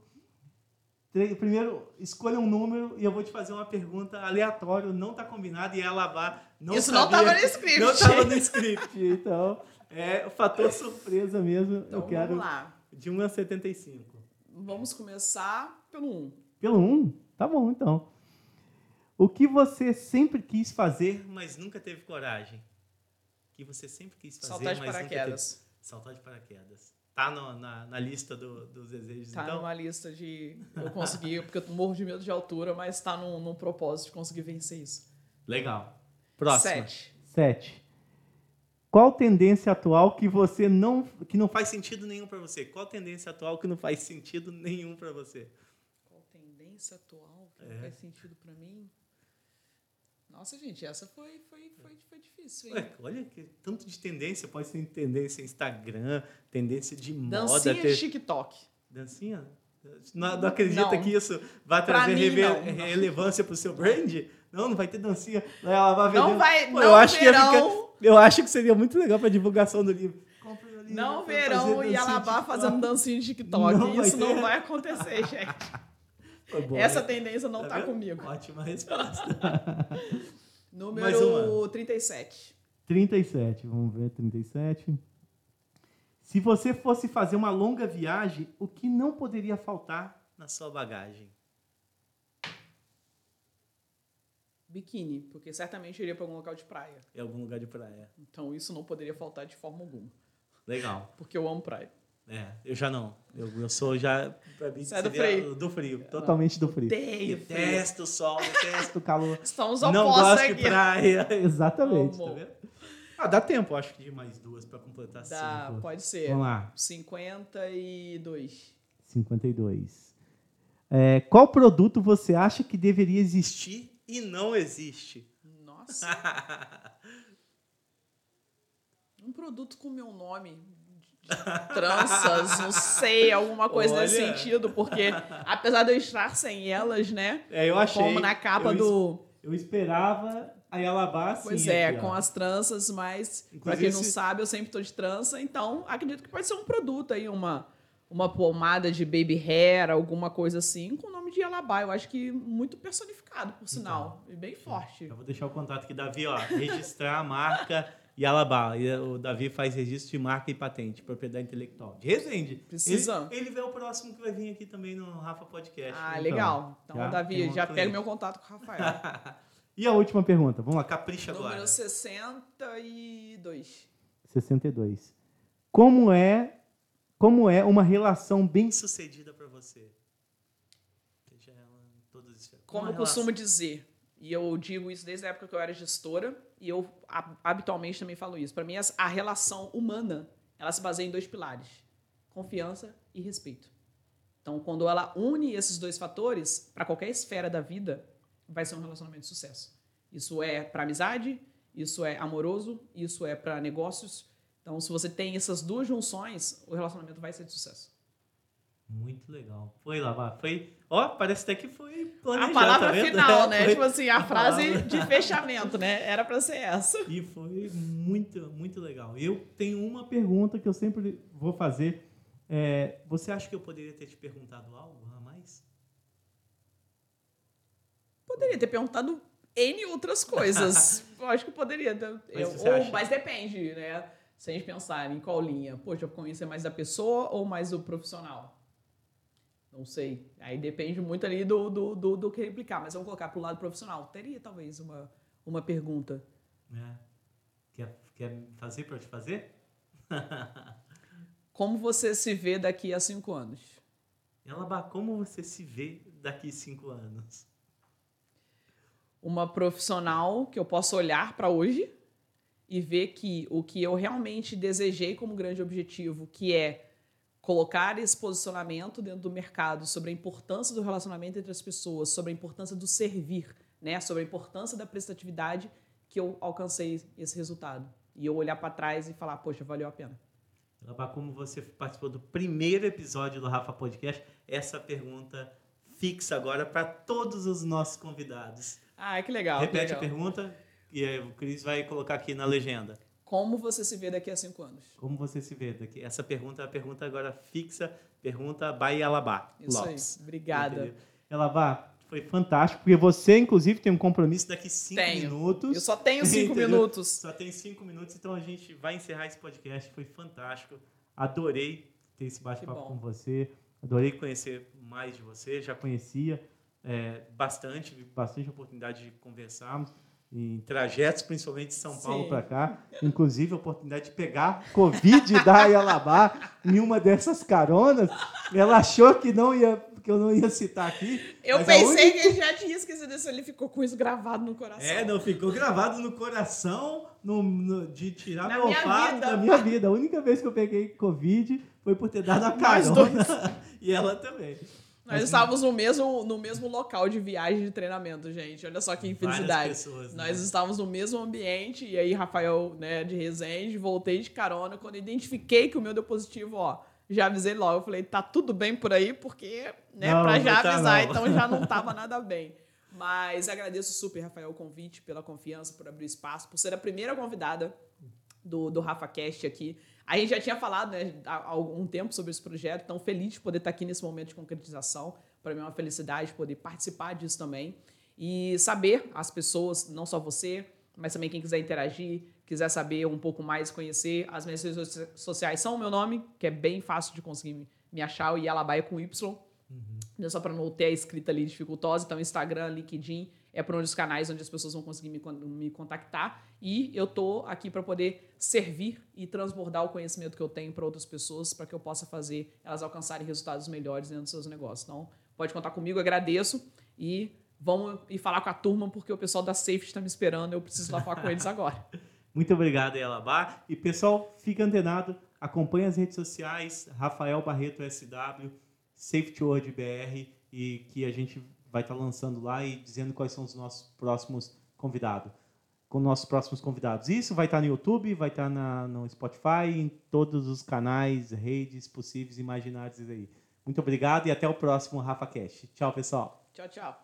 Primeiro, escolha um número e eu vou te fazer uma pergunta aleatória, não está combinado e ela vai. Não Isso não estava no script. Não estava no script. Então, é o fator surpresa mesmo. Então, eu quero. Vamos lá. De 1 a 75. Vamos começar pelo 1. Pelo 1? Tá bom, então. O que você sempre quis fazer, mas nunca teve coragem? O que você sempre quis fazer, Saltar de mas paraquedas. nunca teve... Saltar de paraquedas. Tá no, na, na lista do, dos desejos, tá então? numa lista de eu conseguir, porque eu morro de medo de altura, mas tá num, num propósito de conseguir vencer isso. Legal. Próximo. Sete. Sete. Qual tendência atual que você não que não faz sentido nenhum para você? Qual tendência atual que não faz sentido nenhum para você? Qual tendência atual que é. não faz sentido para mim? Nossa, gente, essa foi, foi, foi, foi difícil, Ué, olha que tanto de tendência. Pode ser tendência Instagram, tendência de Dancinha moda. Dancinha ter... TikTok. Dancinha? Não, não acredita não. que isso vai trazer mim, rele... não, relevância para o seu brand? Não, não vai ter dancinha. Ela vai vender... Não vai, Pô, não eu acho verão. Que ficar... Eu acho que seria muito legal para divulgação do livro. Livro, não verão e Alabá fazendo dancinha de TikTok. Não isso não vai acontecer, gente. Bom, Essa né? tendência não tá, tá comigo. Ótima resposta. Número 37. 37, vamos ver, 37. Se você fosse fazer uma longa viagem, o que não poderia faltar na sua bagagem? Biquíni, porque certamente iria para algum local de praia. Em algum lugar de praia. Então isso não poderia faltar de forma alguma. Legal. Porque eu amo praia. É, eu já não. Eu, eu sou já. Pra mim, é do frio. Do frio, totalmente do frio. Odeio detesto o sol, detesto o calor. Estamos opostos Não gosto aqui. de praia. Exatamente, tá vendo? Ah, dá tempo, acho que de mais duas para completar dá, cinco. pode ser. Vamos lá. 52. 52. É, qual produto você acha que deveria existir e não existe? Nossa. um produto com meu nome tranças, não sei, alguma coisa Olha. nesse sentido, porque apesar de eu estar sem elas, né? É, eu achei. Como na capa eu, do. Eu esperava a Yalabá. Pois é, aqui, com as tranças, mas pra Inclusive, quem não esse- sabe, eu sempre tô de trança, então acredito que pode ser um produto aí, uma, uma pomada de baby hair, alguma coisa assim, com o nome de Alabá. Eu acho que muito personificado, por sinal, e bem forte. Eu vou deixar o contato aqui, Davi, ó. Registrar a marca Yalabá. E O Davi faz registro de marca e patente, propriedade intelectual. De Resende. Precisamos. Ele, ele é o próximo que vai vir aqui também no Rafa Podcast. Ah, Então, legal. Então, já Davi, já pega meu contato com o Rafael. E a última pergunta, vamos lá, capricha agora. Número 62. 62. Como é, como é uma relação bem sucedida para você? Seja ela em todas as esferas. Como eu costumo dizer, e eu digo isso desde a época que eu era gestora, e eu ha- habitualmente também falo isso. Para mim, as- a relação humana, ela se baseia em dois pilares: confiança e respeito. Então, quando ela une esses dois fatores, para qualquer esfera da vida, vai ser um relacionamento de sucesso. Isso é para amizade, isso é amoroso, isso é para negócios. Então, se você tem essas duas junções, o relacionamento vai ser de sucesso. Muito legal. Foi lá. Foi. Ó, parece até que foi planejado. A palavra tá final, né? Foi- Tipo assim, a a frase palavra. de fechamento, né? Era pra ser essa. E foi muito, muito legal. Eu tenho uma pergunta que eu sempre vou fazer. É, você acha que eu poderia ter te perguntado algo a mais? Poderia ter perguntado N outras coisas. Eu acho que poderia. Mas eu- ou- mas depende, né? Se a gente pensar em qual linha. Poxa, eu conhecer mais da pessoa ou mais do profissional? Não sei. Aí depende muito ali do, do, do, do que replicar. Mas vamos colocar pro lado profissional. Teria talvez uma, uma pergunta. É. Quer, quer fazer para eu te fazer? Como você se vê daqui a cinco anos? Elaba, como você se vê daqui cinco anos? uma profissional que eu possa olhar para hoje e ver que o que eu realmente desejei como grande objetivo, que é colocar esse posicionamento dentro do mercado sobre a importância do relacionamento entre as pessoas, sobre a importância do servir, né, sobre a importância da prestatividade, que eu alcancei esse resultado. E eu olhar para trás e falar, poxa, valeu a pena. Como você participou do primeiro episódio do Rafa Podcast, essa pergunta fixa agora para todos os nossos convidados. Ah, que legal. que Repete legal. a pergunta e aí o Cris vai colocar aqui na legenda. Como você se vê daqui a cinco anos? Como você se vê daqui? Essa pergunta é a pergunta agora fixa, pergunta by Alabá Isso Lopes. aí. Obrigada. Entendeu? Elabá, foi fantástico, porque você, inclusive, tem um compromisso daqui cinco Tenho. minutos. Eu só tenho cinco minutos. Só tem cinco minutos, então a gente vai encerrar esse podcast. Foi fantástico. Adorei ter esse bate-papo com você. Adorei conhecer mais de você. Já conhecia é, bastante, bastante oportunidade de conversarmos em trajetos, principalmente de São Paulo para cá. Inclusive, a oportunidade de pegar Covid da Yalabá em uma dessas caronas. Ela achou que não ia que eu não ia citar aqui. Eu pensei única- que ele já tinha esquecido isso, ele ficou com isso gravado no coração. É, não ficou gravado no coração no- no- de tirar Na meu olfato da minha vida. A única vez que eu peguei Covid foi por ter dado a carona. e ela também. Nós estávamos no mesmo, no mesmo local de viagem de treinamento, gente. Olha só que infelicidade. pessoas, né? Nós estávamos no mesmo ambiente, e aí, Rafael, né, de Resende, voltei de carona. Quando eu identifiquei que o meu deu positivo, ó, já avisei logo. Eu falei, tá tudo bem por aí, porque, né, Não, pra já tá, avisar, não. então já não tava nada bem. Mas agradeço super, Rafael, o convite, pela confiança, por abrir espaço, por ser a primeira convidada do, do Rafa Cast aqui. A gente já tinha falado né, há algum tempo sobre esse projeto, então feliz de poder estar aqui nesse momento de concretização. Para mim é uma felicidade poder participar disso também e saber as pessoas, não só você, mas também quem quiser interagir, quiser saber um pouco mais, conhecer. As minhas redes socia- sociais são o meu nome, que é bem fácil de conseguir me- achar, o Yalabaia com Y. Não só para não ter a escrita ali dificultosa. Então, Instagram, LinkedIn é por onde os canais onde as pessoas vão conseguir me, me contactar. E eu tô aqui para poder servir e transbordar o conhecimento que eu tenho para outras pessoas, para que eu possa fazer elas alcançarem resultados melhores dentro dos seus negócios. Então, pode contar comigo, agradeço. E vamos ir falar com a turma, porque o pessoal da Safety está me esperando. Eu preciso lá falar com eles agora. Muito obrigado, Elabá. E pessoal, fica antenado, acompanhe as redes sociais, Rafael Barreto SW, Safety World BR, e que a gente vai estar lançando lá e dizendo quais são os nossos próximos convidados. com nossos próximos convidados. Isso vai estar no YouTube, vai estar no Spotify, em todos os canais, redes possíveis e imaginários aí. Muito obrigado e até o próximo Rafa Cash. Tchau, pessoal. Tchau, tchau.